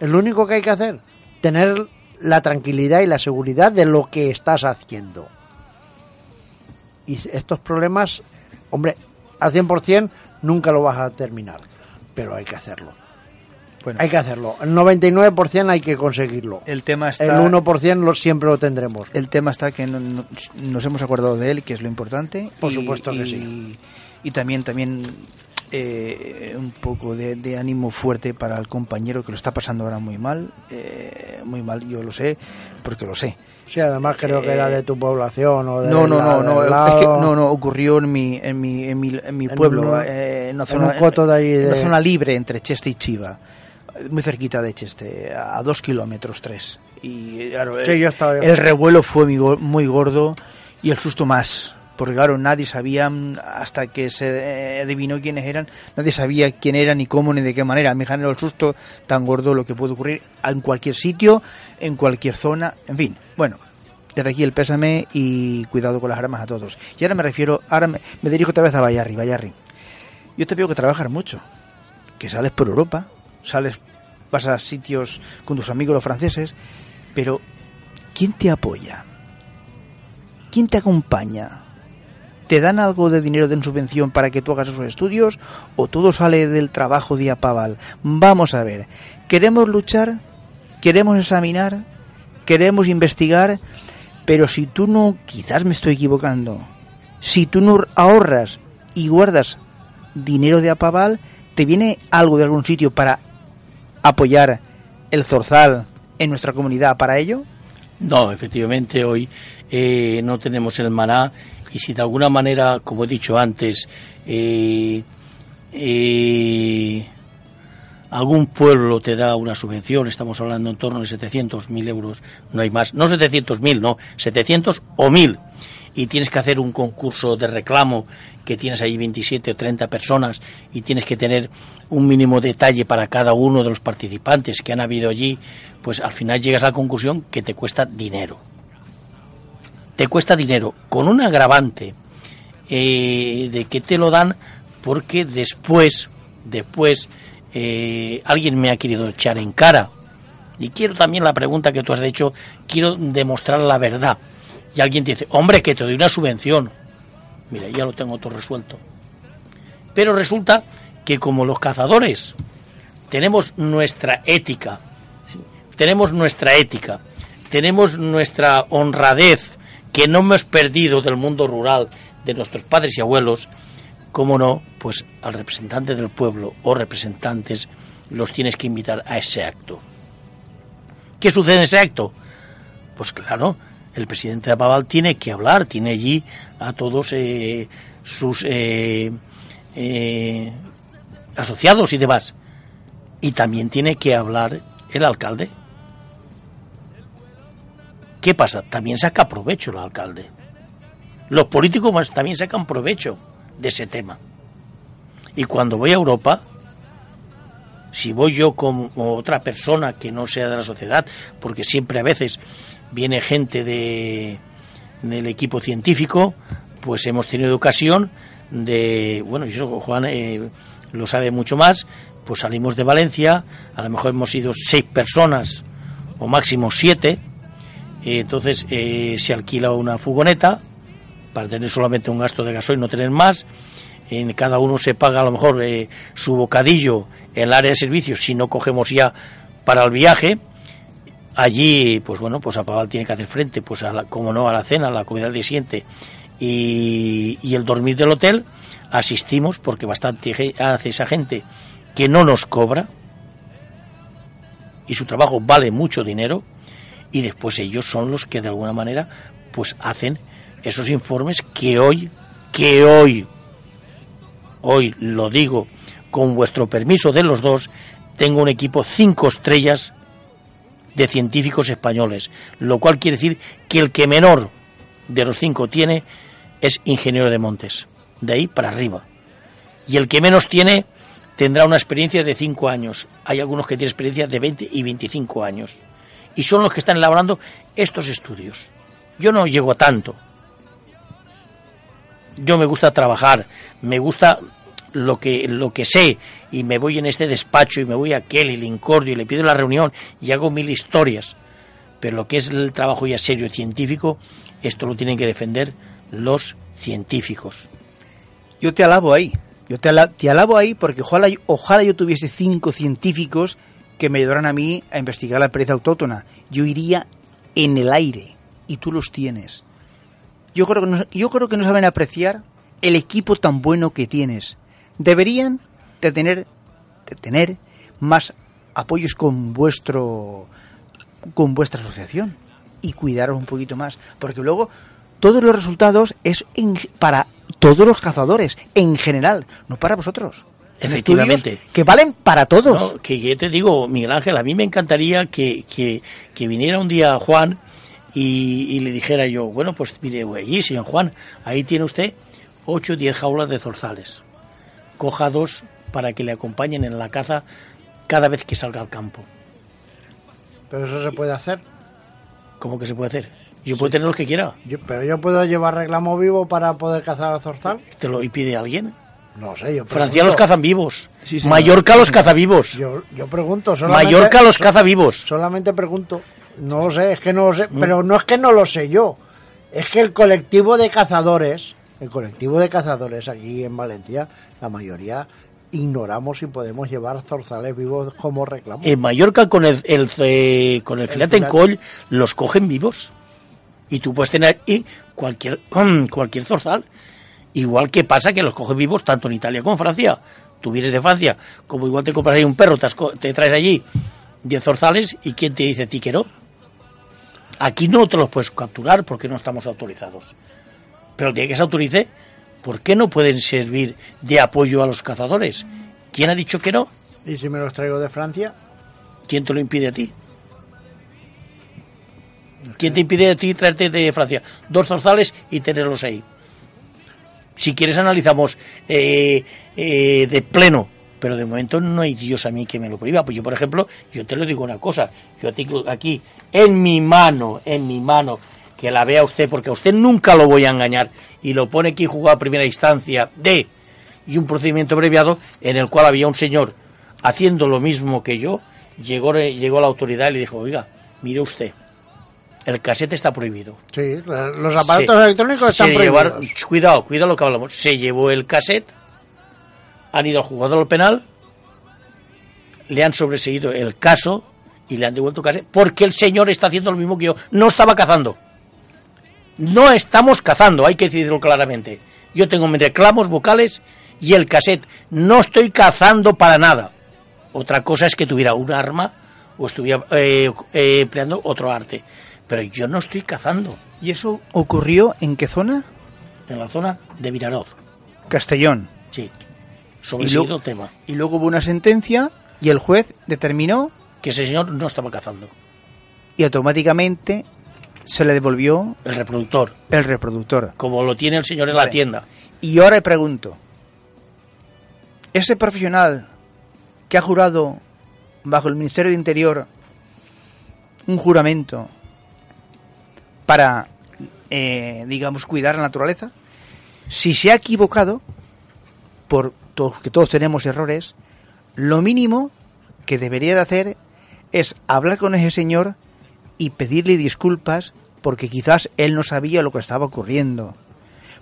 Speaker 3: Es lo único que hay que hacer, tener la tranquilidad y la seguridad de lo que estás haciendo. Y estos problemas, hombre, al 100% nunca lo vas a terminar, pero hay que hacerlo.
Speaker 4: Bueno.
Speaker 3: Hay que hacerlo. El 99% hay que conseguirlo.
Speaker 4: El tema está...
Speaker 3: El 1% lo, siempre lo tendremos.
Speaker 4: El tema está que no- no- nos hemos acordado de él, que es lo importante.
Speaker 3: Por
Speaker 4: y-
Speaker 3: supuesto que
Speaker 4: y-
Speaker 3: sí.
Speaker 4: Y también, también eh, un poco de, de ánimo fuerte para el compañero que lo está pasando ahora muy mal. eh, muy mal, yo lo sé, porque lo sé.
Speaker 3: Sí, además creo que era de tu población o de
Speaker 4: No, no,
Speaker 3: la-
Speaker 4: no, no, es que no, no, ocurrió en mi, en mi, en mi, en mi
Speaker 3: En
Speaker 4: pueblo,
Speaker 3: un-
Speaker 4: eh, en una zona,
Speaker 3: un coto de ahí
Speaker 4: en una
Speaker 3: de-
Speaker 4: zona libre entre Cheste y Chiva, muy cerquita de Cheste, a dos kilómetros, tres. Y claro,
Speaker 3: Sí,
Speaker 4: el,
Speaker 3: yo estaba-
Speaker 4: el revuelo fue muy gordo y el susto más. Porque claro, nadie sabía, mm, hasta que se eh, adivinó quiénes eran, nadie sabía quién eran, ni cómo, ni de qué manera. Me generó el susto tan gordo lo que puede ocurrir en cualquier sitio, en cualquier zona, en fin. Bueno, desde aquí el pésame y cuidado con las armas a todos. Y ahora me refiero, ahora me, me dirijo otra vez a Bayarri, Bayarri. Yo te veo que trabajas mucho, que sales por Europa, sales, vas a sitios con tus amigos los franceses, pero ¿quién te apoya? ¿Quién te acompaña? ¿Te dan algo de dinero de subvención para que tú hagas esos estudios o todo sale del trabajo de Apaval? Vamos a ver, ¿queremos luchar? ¿Queremos examinar? ¿Queremos investigar? Pero si tú no, quizás me estoy equivocando, si tú no ahorras y guardas dinero de Apaval, ¿te viene algo de algún sitio para apoyar el zorzal en nuestra comunidad para ello?
Speaker 5: No, efectivamente hoy eh, no tenemos el maná y si de alguna manera, como he dicho antes, eh, eh, algún pueblo te da una subvención, estamos hablando en torno de 700.000 euros, no hay más, no 700.000, no, 700 o 1.000, y tienes que hacer un concurso de reclamo que tienes ahí 27 o 30 personas y tienes que tener un mínimo detalle para cada uno de los participantes que han habido allí, pues al final llegas a la conclusión que te cuesta dinero. Te cuesta dinero, con un agravante eh, de que te lo dan porque después, después, eh, alguien me ha querido echar en cara. Y quiero también la pregunta que tú has hecho, quiero demostrar la verdad. Y alguien dice, hombre, que te doy una subvención. Mira, ya lo tengo todo resuelto. Pero resulta que como los cazadores tenemos nuestra ética, tenemos nuestra ética, tenemos nuestra honradez que no hemos perdido del mundo rural de nuestros padres y abuelos, cómo no, pues al representante del pueblo o representantes los tienes que invitar a ese acto. ¿Qué sucede en ese acto? Pues claro, el presidente de Apaval tiene que hablar, tiene allí a todos eh, sus eh, eh, asociados y demás. Y también tiene que hablar el alcalde. ¿Qué pasa? También saca provecho el alcalde. Los políticos también sacan provecho de ese tema. Y cuando voy a Europa, si voy yo como otra persona que no sea de la sociedad, porque siempre a veces viene gente de, del equipo científico, pues hemos tenido ocasión de, bueno, y eso Juan eh, lo sabe mucho más, pues salimos de Valencia, a lo mejor hemos sido seis personas o máximo siete, entonces eh, se alquila una furgoneta para tener solamente un gasto de gasoil, no tener más, en cada uno se paga a lo mejor eh, su bocadillo en el área de servicios si no cogemos ya para el viaje. Allí pues bueno pues Apaval tiene que hacer frente pues a la, como no a la cena a la comida día siguiente y, el dormir del hotel. Asistimos porque bastante hace esa gente que no nos cobra y su trabajo vale mucho dinero y después ellos son los que de alguna manera pues hacen esos informes que hoy que hoy hoy lo digo con vuestro permiso de los dos tengo un equipo cinco estrellas de científicos españoles lo cual quiere decir que el que menor de los cinco tiene es ingeniero de montes de ahí para arriba. Y el que menos tiene tendrá una experiencia de cinco años. Hay algunos que tienen experiencia de 20 y 25 años y son los que están elaborando estos estudios yo no llego a tanto yo me gusta trabajar, me gusta lo que, lo que sé y me voy en este despacho y me voy a aquel y le incordio y le pido la reunión y hago mil historias. Pero lo que es el trabajo ya serio científico, esto lo tienen que defender los científicos.
Speaker 4: Yo te alabo ahí, Yo te, ala- te alabo ahí porque ojalá, ojalá yo tuviese cinco científicos que me ayudaran a mí a investigar la pereza autóctona. Yo iría en el aire y tú los tienes. Yo creo que no, yo creo que no saben apreciar el equipo tan bueno que tienes. Deberían de tener, de tener más apoyos con vuestro con vuestra asociación y cuidaros un poquito más, porque luego todos los resultados es para todos los cazadores en general, no para vosotros.
Speaker 5: Efectivamente.
Speaker 4: estudios que valen para todos.
Speaker 5: No, que yo te digo, Miguel Ángel, a mí me encantaría que, que, que viniera un día Juan y, y le dijera yo, bueno, pues mire, allí, señor Juan, ahí tiene usted 8 o 10 jaulas de zorzales. Coja dos para que le acompañen en la caza cada vez que salga al campo.
Speaker 3: Pero eso se puede hacer.
Speaker 5: ¿Cómo que se puede hacer? Yo puedo tener los que quiera.
Speaker 3: Yo- pero yo puedo llevar reclamo vivo para poder cazar al zorzal.
Speaker 5: ¿Te lo impide alguien?
Speaker 3: No sé, yo
Speaker 5: Francia los cazan vivos.
Speaker 4: Sí, señor.
Speaker 5: Mallorca los caza vivos.
Speaker 3: Yo, yo pregunto. Solamente,
Speaker 5: Mallorca los caza vivos.
Speaker 3: Solamente pregunto. No lo sé, es que no lo sé. Pero no es que no lo sé yo. Es que el colectivo de cazadores, el colectivo de cazadores aquí en Valencia, la mayoría ignoramos si podemos llevar zorzales vivos como reclamo.
Speaker 5: En Mallorca con el, el, eh, con el filete en coll los cogen vivos. Y tú puedes tener y cualquier, cualquier zorzal. Igual que pasa que los cogen vivos tanto en Italia como en Francia. Tú vienes de Francia, como igual te compras ahí un perro, te, has te traes allí 10 zorzales y ¿quién te dice a ti que no? Aquí no te los puedes capturar porque no estamos autorizados. Pero el día que se autorice, ¿por qué no pueden servir de apoyo a los cazadores? ¿Quién ha dicho que no?
Speaker 3: Y si me los traigo de Francia,
Speaker 5: ¿Quién te lo impide a ti? ¿Quién te impide a ti traerte de Francia dos zorzales y tenerlos ahí? Si quieres analizamos eh, eh, de pleno, pero de momento no hay Dios a mí que me lo prohíba. Pues yo, por ejemplo, yo te lo digo una cosa, yo tengo aquí en mi mano, en mi mano, que la vea usted, porque a usted nunca lo voy a engañar, y lo pone aquí jugado a primera instancia de y un procedimiento abreviado en el cual había un señor haciendo lo mismo que yo, llegó, llegó la autoridad y le dijo, oiga, mire usted, el casete está prohibido.
Speaker 3: sí, los aparatos
Speaker 5: Se-
Speaker 3: electrónicos están prohibidos.
Speaker 5: cuidado, cuidado lo que hablamos. Se llevó el cassette, han ido al jugador penal, le han sobreseído el caso y le han devuelto el cassette porque el señor está haciendo lo mismo que yo. No estaba cazando. No estamos cazando, hay que decirlo claramente. Yo tengo mis reclamos vocales y el cassette. No estoy cazando para nada. Otra cosa es que tuviera un arma o estuviera eh, eh, empleando otro arte. Pero yo no estoy cazando
Speaker 4: ¿Y eso ocurrió en qué zona?
Speaker 5: en la zona de Viraroz.
Speaker 4: Castellón.
Speaker 5: Sí. Sobre
Speaker 4: Y luego-
Speaker 5: tema.
Speaker 4: Y luego hubo una sentencia y el juez determinó
Speaker 5: Que ese señor no estaba cazando.
Speaker 4: y automáticamente se le devolvió
Speaker 5: El reproductor.
Speaker 4: el reproductor.
Speaker 5: Como lo tiene el señor en la tienda.
Speaker 4: Y ahora pregunto, ese profesional que ha jurado bajo el Ministerio de Interior un juramento para, eh, digamos, cuidar la naturaleza, si se ha equivocado, por que todos tenemos errores, lo mínimo que debería de hacer es hablar con ese señor y pedirle disculpas porque quizás él no sabía lo que estaba ocurriendo.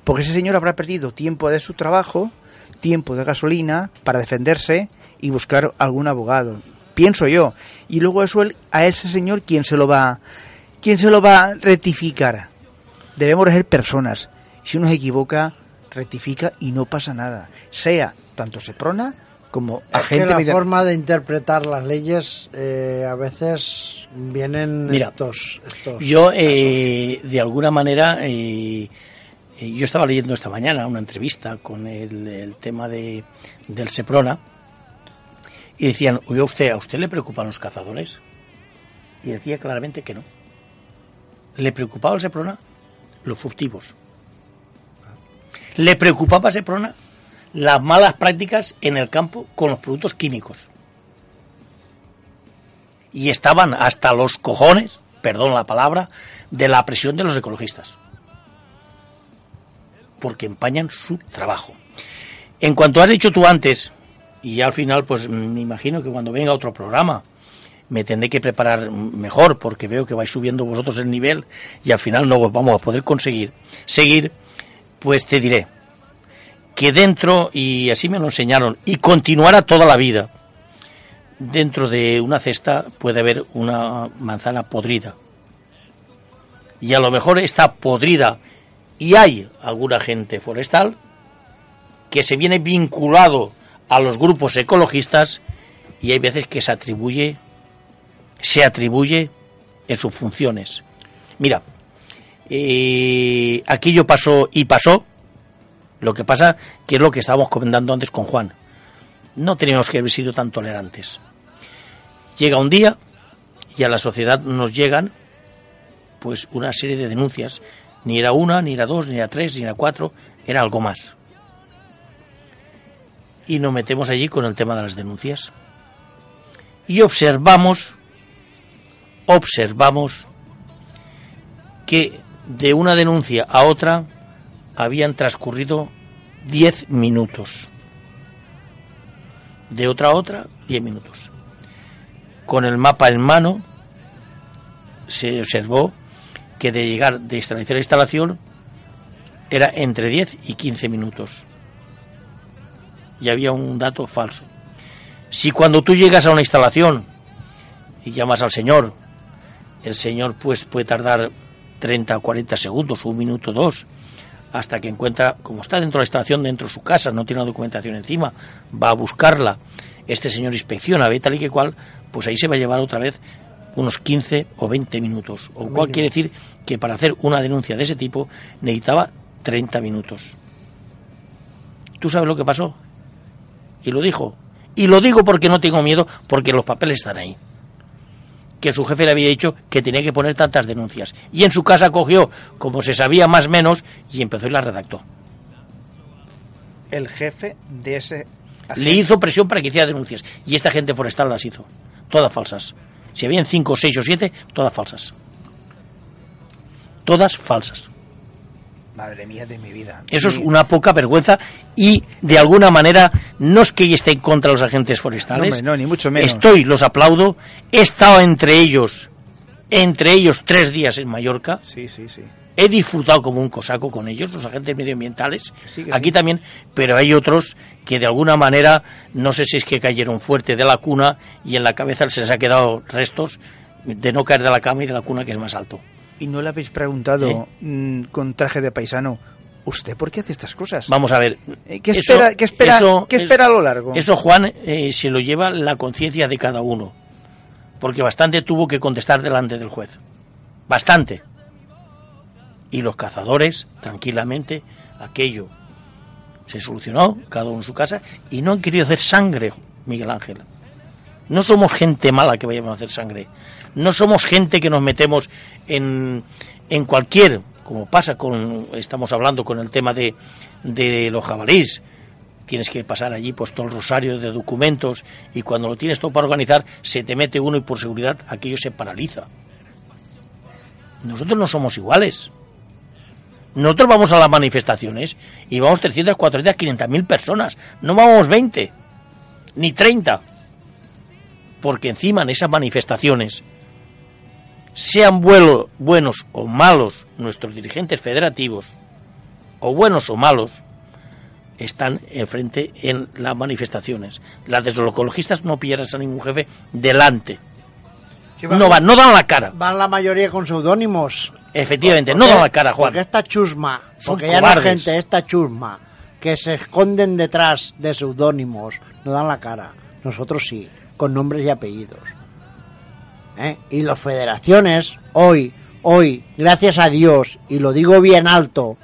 Speaker 4: Porque ese señor habrá perdido tiempo de su trabajo, tiempo de gasolina para defenderse y buscar algún abogado. Pienso yo. Y luego eso a ese señor quién se lo va quién se lo va a rectificar. Debemos de ser personas. Si uno se equivoca, rectifica y no pasa nada. Sea tanto Seprona como
Speaker 3: Es que
Speaker 4: agente
Speaker 3: la forma de interpretar las leyes eh, a veces vienen
Speaker 5: Mira,
Speaker 3: estos, estos
Speaker 5: Yo, eh, de alguna manera, eh, eh, yo estaba leyendo esta mañana una entrevista con el, el tema de, del Seprona y decían, oiga usted, ¿a usted le preocupan los cazadores? Y decía claramente que no. ¿Le preocupaba el Seprona? Los furtivos. ¿Le preocupaba a Seprona las malas prácticas en el campo con los productos químicos? y estaban hasta los cojones, perdón la palabra, de la presión de los ecologistas. Porque empañan su trabajo. En cuanto has dicho tú antes, y al final, pues me imagino que cuando venga otro programa me tendré que preparar mejor, porque veo que vais subiendo vosotros el nivel y al final no vamos a poder conseguir seguir, pues te diré, que dentro, y así me lo enseñaron, y continuará toda la vida, dentro de una cesta puede haber una manzana podrida. Y a lo mejor está podrida y hay alguna gente forestal que se viene vinculado a los grupos ecologistas y hay veces que se atribuye se atribuye en sus funciones. Mira, eh, aquello pasó y pasó. Lo que pasa que es lo que estábamos comentando antes con Juan. No teníamos que haber sido tan tolerantes. Llega un día y a la sociedad nos llegan pues una serie de denuncias. Ni era una, ni era dos, ni era tres, ni era cuatro, era algo más. Y nos metemos allí con el tema de las denuncias. Y observamos, observamos que de una denuncia a otra habían transcurrido diez minutos. De otra a otra, diez minutos. Con el mapa en mano, se observó que de llegar de establecer la instalación era entre 10 y 15 minutos. Y había un dato falso. Si cuando tú llegas a una instalación y llamas al señor, el señor pues puede tardar 30 o 40 segundos, un minuto, dos, hasta que encuentra, como está dentro de la instalación, dentro de su casa, no tiene la documentación encima, va a buscarla, este señor inspecciona, ve tal y que cual, pues ahí se va a llevar otra vez unos 15 o 20 minutos. O cual quiere decir que para hacer una denuncia de ese tipo necesitaba 30 minutos. ¿Tú sabes lo que pasó? Y lo dijo. Y lo digo porque no tengo miedo, porque los papeles están ahí. Que su jefe le había dicho que tenía que poner tantas denuncias. Y en su casa cogió, como se sabía más o menos, y empezó y las redactó.
Speaker 4: El jefe de ese...
Speaker 5: Le hizo presión para que hiciera denuncias. Y esta gente forestal las hizo. Todas falsas. Si habían cinco, seis o siete, todas falsas. Todas falsas.
Speaker 4: Madre mía de mi vida.
Speaker 5: Eso es una poca vergüenza y de alguna manera no es que esté en contra de los agentes forestales.
Speaker 4: No, ni mucho menos.
Speaker 5: Estoy, los aplaudo. He estado entre ellos, entre ellos tres días en Mallorca.
Speaker 4: Sí, sí, sí.
Speaker 5: He disfrutado como un cosaco con ellos, los agentes medioambientales. Aquí también, pero hay otros que de alguna manera, no sé si es que cayeron fuerte de la cuna y en la cabeza se les ha quedado restos de no caer de la cama y de la cuna que es más alto.
Speaker 4: ¿Y no le habéis preguntado mm, con traje de paisano, ¿usted por qué hace estas cosas?
Speaker 5: Vamos a ver.
Speaker 4: Eh, ¿Qué espera, ¿qué espera, ¿qué espera a lo largo?
Speaker 5: Eso, Juan, eh, se lo lleva la conciencia de cada uno. Porque bastante tuvo que contestar delante del juez. Bastante. Y los cazadores, tranquilamente, aquello se solucionó, cada uno en su casa, y no han querido hacer sangre, Miguel Ángel. No somos gente mala que vayamos a hacer sangre. No somos gente que nos metemos en, en cualquier, como pasa con, estamos hablando con el tema de, de los jabalíes. Tienes que pasar allí pues todo el rosario de documentos y cuando lo tienes todo para organizar se te mete uno y por seguridad aquello se paraliza. Nosotros no somos iguales. Nosotros vamos a las manifestaciones y vamos 300, 400, 500 mil personas. No vamos 20, ni 30. Porque encima en esas manifestaciones, sean buenos o malos nuestros dirigentes federativos, o buenos o malos, están enfrente en las manifestaciones. Las de los ecologistas no pierdas a ningún jefe delante. no van, no dan la cara.
Speaker 3: Van la mayoría con seudónimos.
Speaker 5: Efectivamente, no dan la cara, Juan.
Speaker 3: Porque esta chusma, porque ya la gente, esta chusma, que se esconden detrás de seudónimos, no dan la cara. Nosotros sí, con nombres y apellidos. ¿Eh? Y las federaciones, hoy, hoy, gracias a Dios, y lo digo bien alto,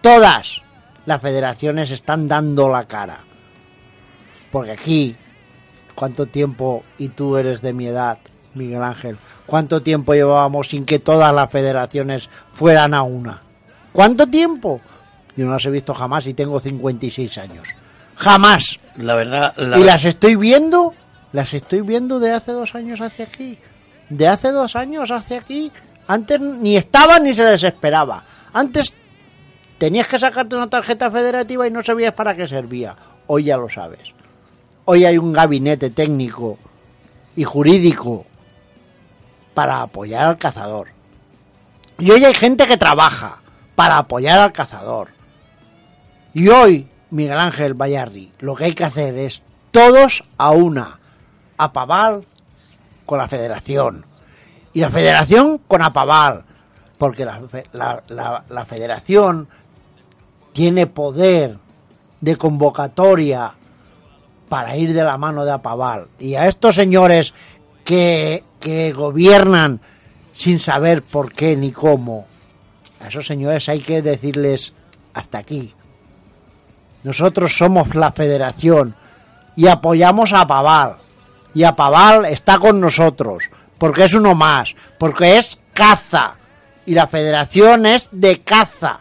Speaker 3: todas las federaciones están dando la cara. Porque aquí, ¿cuánto tiempo, y tú eres de mi edad, Miguel Ángel, ¿Cuánto tiempo llevábamos sin que todas las federaciones fueran a una? ¿Cuánto tiempo? Yo no las he visto jamás y tengo 56 años. Jamás.
Speaker 5: La verdad.
Speaker 3: y las estoy viendo, las estoy viendo de hace dos años hacia aquí. De hace dos años hacia aquí. Antes ni estaban ni se les esperaba. Antes tenías que sacarte una tarjeta federativa y no sabías para qué servía. Hoy ya lo sabes. Hoy hay un gabinete técnico y jurídico para apoyar al cazador. Y hoy hay gente que trabaja para apoyar al cazador. Y hoy Miguel Ángel Bayardi, lo que hay que hacer es todos a una, a Paval con la federación y la federación con Apaval, porque la, la, la, federación tiene poder de convocatoria para ir de la mano de Apaval. Y a estos señores que, que gobiernan sin saber por qué ni cómo, a esos señores hay que decirles hasta aquí. Nosotros somos la federación y apoyamos a Paval. Y a Paval está con nosotros, porque es uno más, porque es caza. Y la federación es de caza.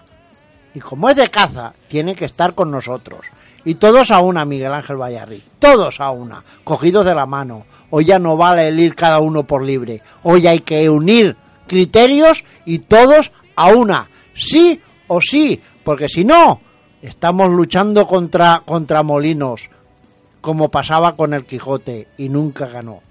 Speaker 3: Y como es de caza, tiene que estar con nosotros. Y todos a una, Miguel Ángel Vallarri. Todos a una, cogidos de la mano. Hoy ya no vale el ir cada uno por libre. Hoy hay que unir criterios y todos a una. Sí o sí, porque si no, estamos luchando contra, contra molinos, como pasaba con el Quijote, y nunca ganó.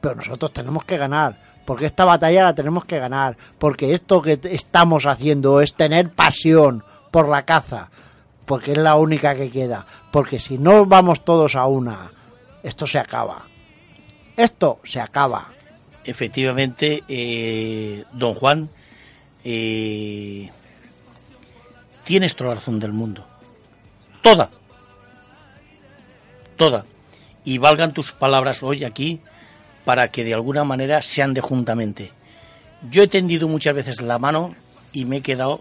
Speaker 3: Pero nosotros tenemos que ganar, porque esta batalla la tenemos que ganar, porque esto que estamos haciendo es tener pasión por la caza, porque es la única que queda, porque si no vamos todos a una, esto se acaba. Esto se acaba.
Speaker 5: Efectivamente, eh, don Juan, eh, tienes toda la razón del mundo. Toda. Toda. Y valgan tus palabras hoy aquí para que de alguna manera sean de juntamente. Yo he tendido muchas veces la mano y me he quedado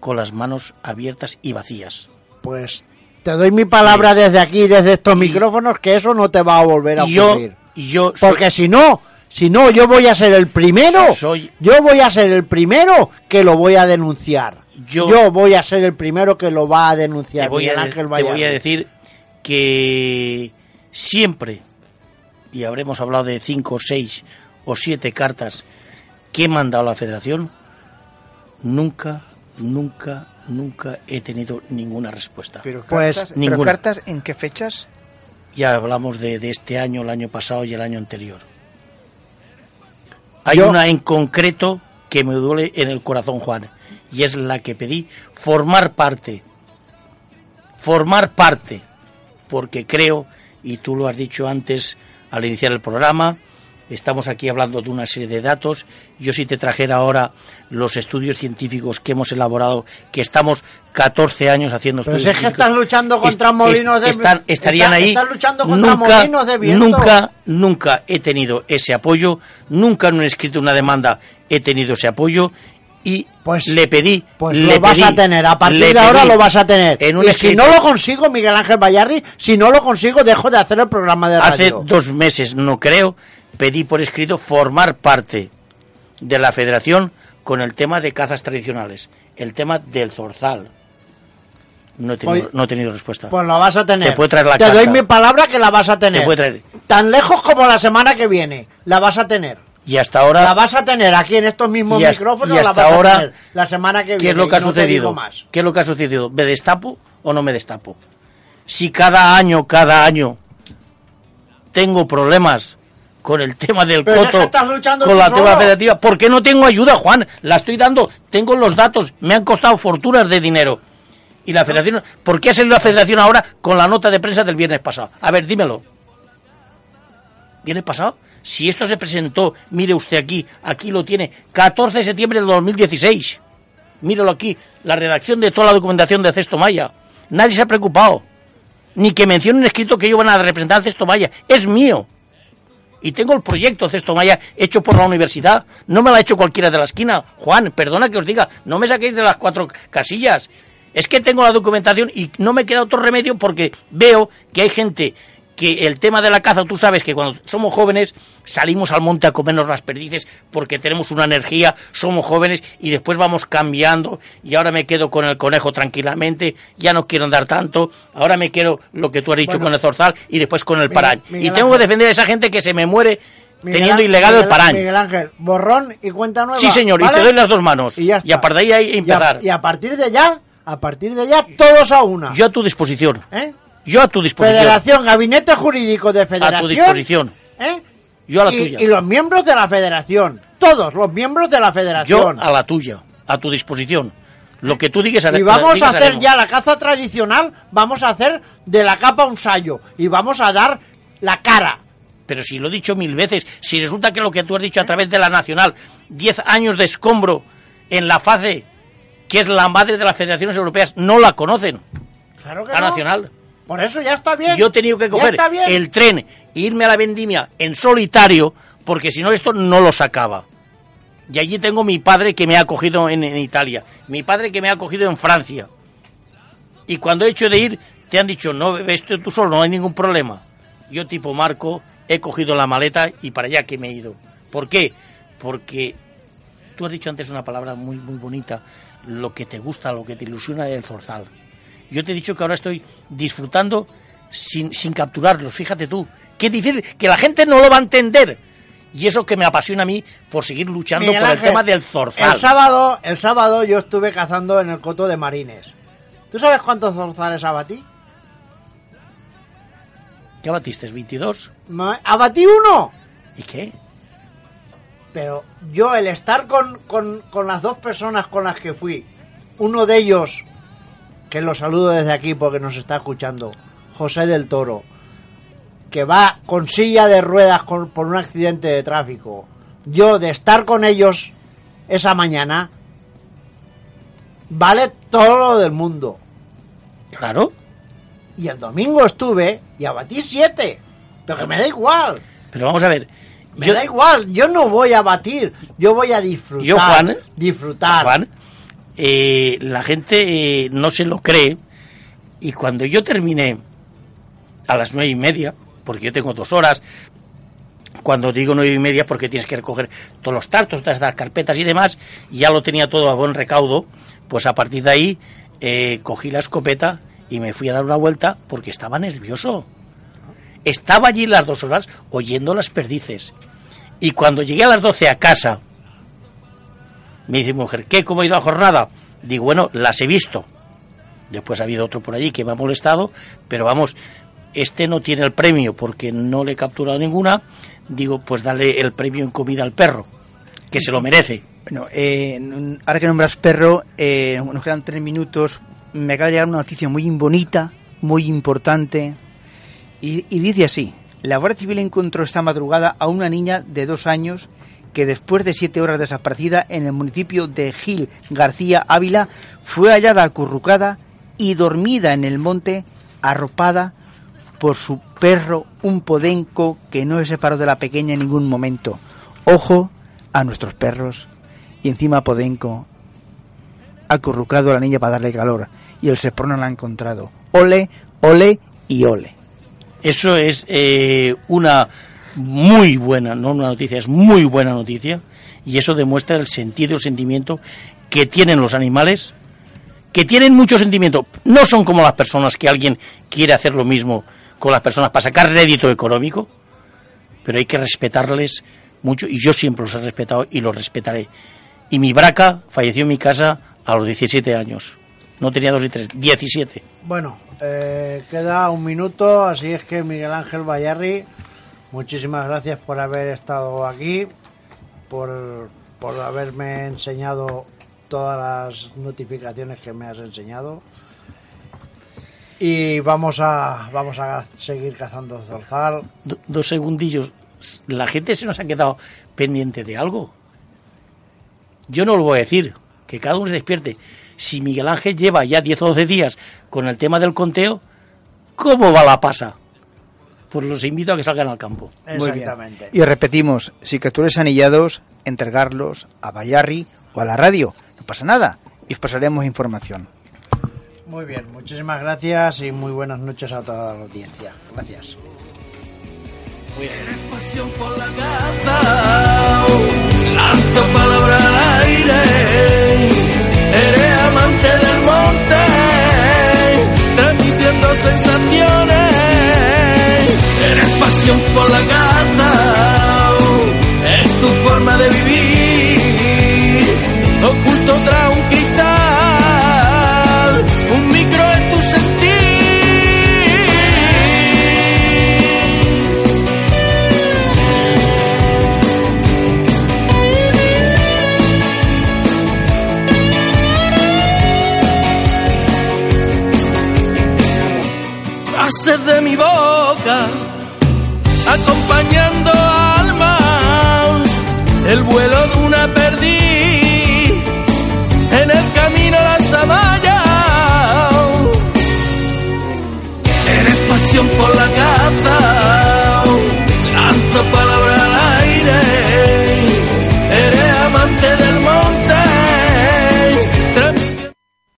Speaker 5: con las manos abiertas y vacías.
Speaker 3: Pues te doy mi palabra desde aquí, desde estos micrófonos, que eso no te va a volver a
Speaker 5: yo,
Speaker 3: ocurrir.
Speaker 5: y yo
Speaker 3: Porque si no, si no, yo voy a ser el primero.
Speaker 5: Soy-
Speaker 3: Yo voy a ser el primero que lo voy a denunciar.
Speaker 5: Yo-
Speaker 3: voy a ser el primero que lo va a denunciar.
Speaker 5: te voy,
Speaker 3: Miguel
Speaker 5: a,
Speaker 3: Ángel
Speaker 5: te voy a decir que siempre, y habremos hablado de cinco, seis o siete cartas que he mandado a la federación, nunca, nunca, nunca he tenido ninguna respuesta.
Speaker 4: Pero
Speaker 3: Pues,
Speaker 4: cartas,
Speaker 5: ninguna.
Speaker 4: pero cartas en qué fechas?
Speaker 5: Ya hablamos de, de este año, el año pasado y el año anterior. Hay
Speaker 3: Yo-
Speaker 5: una en concreto que me duele en el corazón, Juan, y es la que pedí formar parte. Formar parte, porque creo, y tú lo has dicho antes al iniciar el programa, estamos aquí hablando de una serie de datos. Yo si te trajera ahora los estudios científicos que hemos elaborado, que estamos 14 años haciendo
Speaker 3: Pero
Speaker 5: estudios
Speaker 3: es que están luchando contra
Speaker 5: est-
Speaker 3: molinos de-
Speaker 5: est- están- estarían
Speaker 3: están-
Speaker 5: ahí.
Speaker 3: están luchando contra
Speaker 5: nunca,
Speaker 3: molinos de viento.
Speaker 5: Nunca, nunca he tenido ese apoyo, nunca en un escrito una demanda he tenido ese apoyo y le pedí,
Speaker 3: Pues
Speaker 5: le
Speaker 3: lo vas
Speaker 5: pedí,
Speaker 3: a tener, a partir
Speaker 5: le
Speaker 3: de ahora
Speaker 5: pedí
Speaker 3: lo vas a tener.
Speaker 5: En un
Speaker 3: y si no lo consigo, Miguel Ángel Vallarri, si no lo consigo, dejo de hacer el programa de
Speaker 5: hace
Speaker 3: radio.
Speaker 5: dos meses, no creo, pedí por escrito formar parte de la federación con el tema de cazas tradicionales, el tema del zorzal. No he tenido,
Speaker 3: Oye,
Speaker 5: no he tenido respuesta.
Speaker 3: Pues lo vas a tener.
Speaker 5: Te traer la
Speaker 3: doy mi palabra que la vas a tener.
Speaker 5: Te puede traer.
Speaker 3: Tan lejos como la semana que viene. La vas a tener.
Speaker 5: Y hasta ahora,
Speaker 3: La vas a tener aquí en estos mismos
Speaker 5: Y
Speaker 3: micrófonos.
Speaker 5: y hasta
Speaker 3: la vas
Speaker 5: ahora,
Speaker 3: a tener la semana que viene.
Speaker 5: ¿qué es lo que ha
Speaker 3: no
Speaker 5: sucedido?
Speaker 3: más.
Speaker 5: ¿Qué es lo que ha sucedido? ¿Me destapo o no me destapo? Si cada año, cada año tengo problemas con el tema del
Speaker 3: Pero es que
Speaker 5: coto,
Speaker 3: estás luchando
Speaker 5: con la tema
Speaker 3: solo.
Speaker 5: federativa, ¿por qué no tengo ayuda, Juan? La estoy dando, tengo los datos, me han costado fortunas de dinero. Y la federación, ¿por qué ha salido la federación ahora con la nota de prensa del viernes pasado? A ver, dímelo. ¿Viernes pasado? Si esto se presentó, mire usted aquí, aquí lo tiene, 14 de septiembre del 2016. Míralo aquí, la redacción de toda la documentación de Cesto Maya. Nadie se ha preocupado. Ni que mencione un escrito que ellos van a representar a Cesto Maya. Es mío. Y tengo el proyecto Cesto Maya hecho por la universidad. No me lo ha hecho cualquiera de la esquina. Juan, perdona que os diga, no me saquéis de las cuatro casillas. Es que tengo la documentación y no me queda otro remedio porque veo que hay gente que el tema de la caza, tú sabes que cuando somos jóvenes salimos al monte a comernos las perdices porque tenemos una energía, somos jóvenes y después vamos cambiando y ahora me quedo con el conejo tranquilamente, ya no quiero andar tanto, ahora me quiero lo que tú has dicho
Speaker 3: Bueno.
Speaker 5: con el zorzal y después con el
Speaker 3: Miguel-. Miguel
Speaker 5: y tengo que defender a esa gente que se me muere
Speaker 3: Miguel
Speaker 5: teniendo ilegal el parañ.
Speaker 3: Miguel Ángel, borrón y cuenta nueva.
Speaker 5: Sí, señor, y te doy las dos manos.
Speaker 3: Y ya
Speaker 5: Y a partir de ahí
Speaker 3: Y a-
Speaker 5: empezar.
Speaker 3: Y a, partir de ya, a partir de ya, todos a una.
Speaker 5: Yo a tu disposición.
Speaker 3: ¿Eh?
Speaker 5: Yo a tu disposición.
Speaker 3: Federación, Gabinete Jurídico de Federación.
Speaker 5: A tu disposición.
Speaker 3: ¿eh?
Speaker 5: Yo a la
Speaker 3: y,
Speaker 5: tuya.
Speaker 3: y los miembros de la Federación. Todos los miembros de la
Speaker 5: Yo
Speaker 3: Federación.
Speaker 5: a la tuya. A tu disposición. Lo que tú digas
Speaker 3: Y vamos a hacer
Speaker 5: haremos.
Speaker 3: ya la caza tradicional, vamos a hacer de la capa un sallo y vamos a dar la cara.
Speaker 5: Pero si lo he dicho mil veces, si resulta que lo que tú has dicho a través de la Nacional, 10 años de escombro en la FACE, que es la madre de las federaciones europeas, no la conocen,
Speaker 3: Claro que
Speaker 5: la
Speaker 3: no.
Speaker 5: Nacional.
Speaker 3: Por eso ya está bien.
Speaker 5: Yo he tenido que coger el tren e irme a la vendimia en solitario, porque si no esto no lo sacaba. Y allí tengo mi padre que me ha acogido en, en Italia, mi padre que me ha acogido en Francia. Y cuando he hecho de ir, te han dicho, no, esto tú solo, no hay ningún problema. Yo tipo Marco, he cogido la maleta y para allá que me he ido. ¿Por qué? Porque tú has dicho antes una palabra muy, muy bonita, lo que te gusta, lo que te ilusiona del zorzal. Yo te he dicho que ahora estoy disfrutando sin, sin capturarlos, fíjate tú. Qué difícil, que la gente no lo va a entender. Y eso que me apasiona a mí por seguir luchando
Speaker 3: Miguel
Speaker 5: por el tema del zorzal.
Speaker 3: El sábado, el sábado yo estuve cazando en el coto de Marines. ¿Tú sabes cuántos zorzales abatí?
Speaker 5: ¿Qué abatiste? ¿22?
Speaker 3: Ma- ¡Abatí uno!
Speaker 5: ¿Y qué?
Speaker 3: Pero yo, el estar con, con, con las dos personas con las que fui, uno de ellos, que lo saludo desde aquí porque nos está escuchando, José del Toro, que va con silla de ruedas con- por un accidente de tráfico. Yo, de estar con ellos esa mañana, vale todo lo del mundo.
Speaker 5: Claro.
Speaker 3: Y el domingo estuve y abatí siete. Pero que me da igual.
Speaker 5: Pero vamos a ver.
Speaker 3: Me
Speaker 5: yo-
Speaker 3: da igual. Yo no voy a batir. Yo voy a disfrutar.
Speaker 5: Yo, Juan,
Speaker 3: Disfrutar.
Speaker 5: Juan, eh, la gente eh, no se lo cree y cuando yo terminé a las nueve y media, porque yo tengo dos horas, cuando digo nueve y media porque tienes que recoger todos los tartos, todas las carpetas y demás, ya lo tenía todo a buen recaudo, pues a partir de ahí eh, cogí la escopeta y me fui a dar una vuelta porque estaba nervioso. Estaba allí las dos horas oyendo las perdices. Y cuando llegué a las doce a casa, me dice mi mujer, ¿qué? ¿Cómo ha ido la jornada? Digo, bueno, las he visto. Después ha habido otro por allí que me ha molestado, pero vamos, este no tiene el premio porque no le he capturado ninguna. Digo, pues dale el premio en comida al perro, que se lo merece.
Speaker 4: Bueno, eh, ahora que nombras perro, eh, nos quedan tres minutos. Me acaba de llegar una noticia muy bonita, muy importante. Y dice así: La Guardia Civil encontró esta madrugada a una niña de dos años que después de siete horas desaparecida en el municipio de Gil García Ávila fue hallada acurrucada y dormida en el monte, arropada por su perro, un podenco que no se separó de la pequeña en ningún momento. Ojo a nuestros perros. Y encima Podenco acurrucado a la niña para darle calor. Y el Seprona la ha encontrado. Ole, ole y ole.
Speaker 5: Eso es eh, una muy buena, no una noticia, es muy buena noticia. Y eso demuestra el sentido, el sentimiento que tienen los animales, que tienen mucho sentimiento. No son como las personas que alguien quiere hacer lo mismo con las personas para sacar rédito económico, pero hay que respetarles mucho y yo siempre los he respetado y los respetaré. Y mi braca falleció en mi casa a los 17 años. No tenía dos y tres, 17.
Speaker 3: Bueno, eh, queda un minuto, así es que Miguel Ángel Bayarri, muchísimas gracias por haber estado aquí, por, por haberme enseñado todas las notificaciones que me has enseñado. Y vamos a, vamos a seguir cazando zorzal.
Speaker 5: Do- dos segundillos. La gente se nos ha quedado pendiente de algo. Yo no lo voy a decir, que cada uno se despierte. Si Miguel Ángel lleva ya 10 o 12 días con el tema del conteo, ¿cómo va la pasa? Pues los invito a que salgan al campo.
Speaker 4: Muy bien.
Speaker 3: Exactamente.
Speaker 4: Y repetimos, si capturáis anillados, entregarlos a Bayarri o a la radio. No pasa nada. Y os pasaremos información.
Speaker 3: Muy bien, muchísimas gracias y muy buenas noches a toda la audiencia. Gracias.
Speaker 2: pasión por la caza, lanzo palabra al aire, eres amante del por la caza, es tu forma de vivir,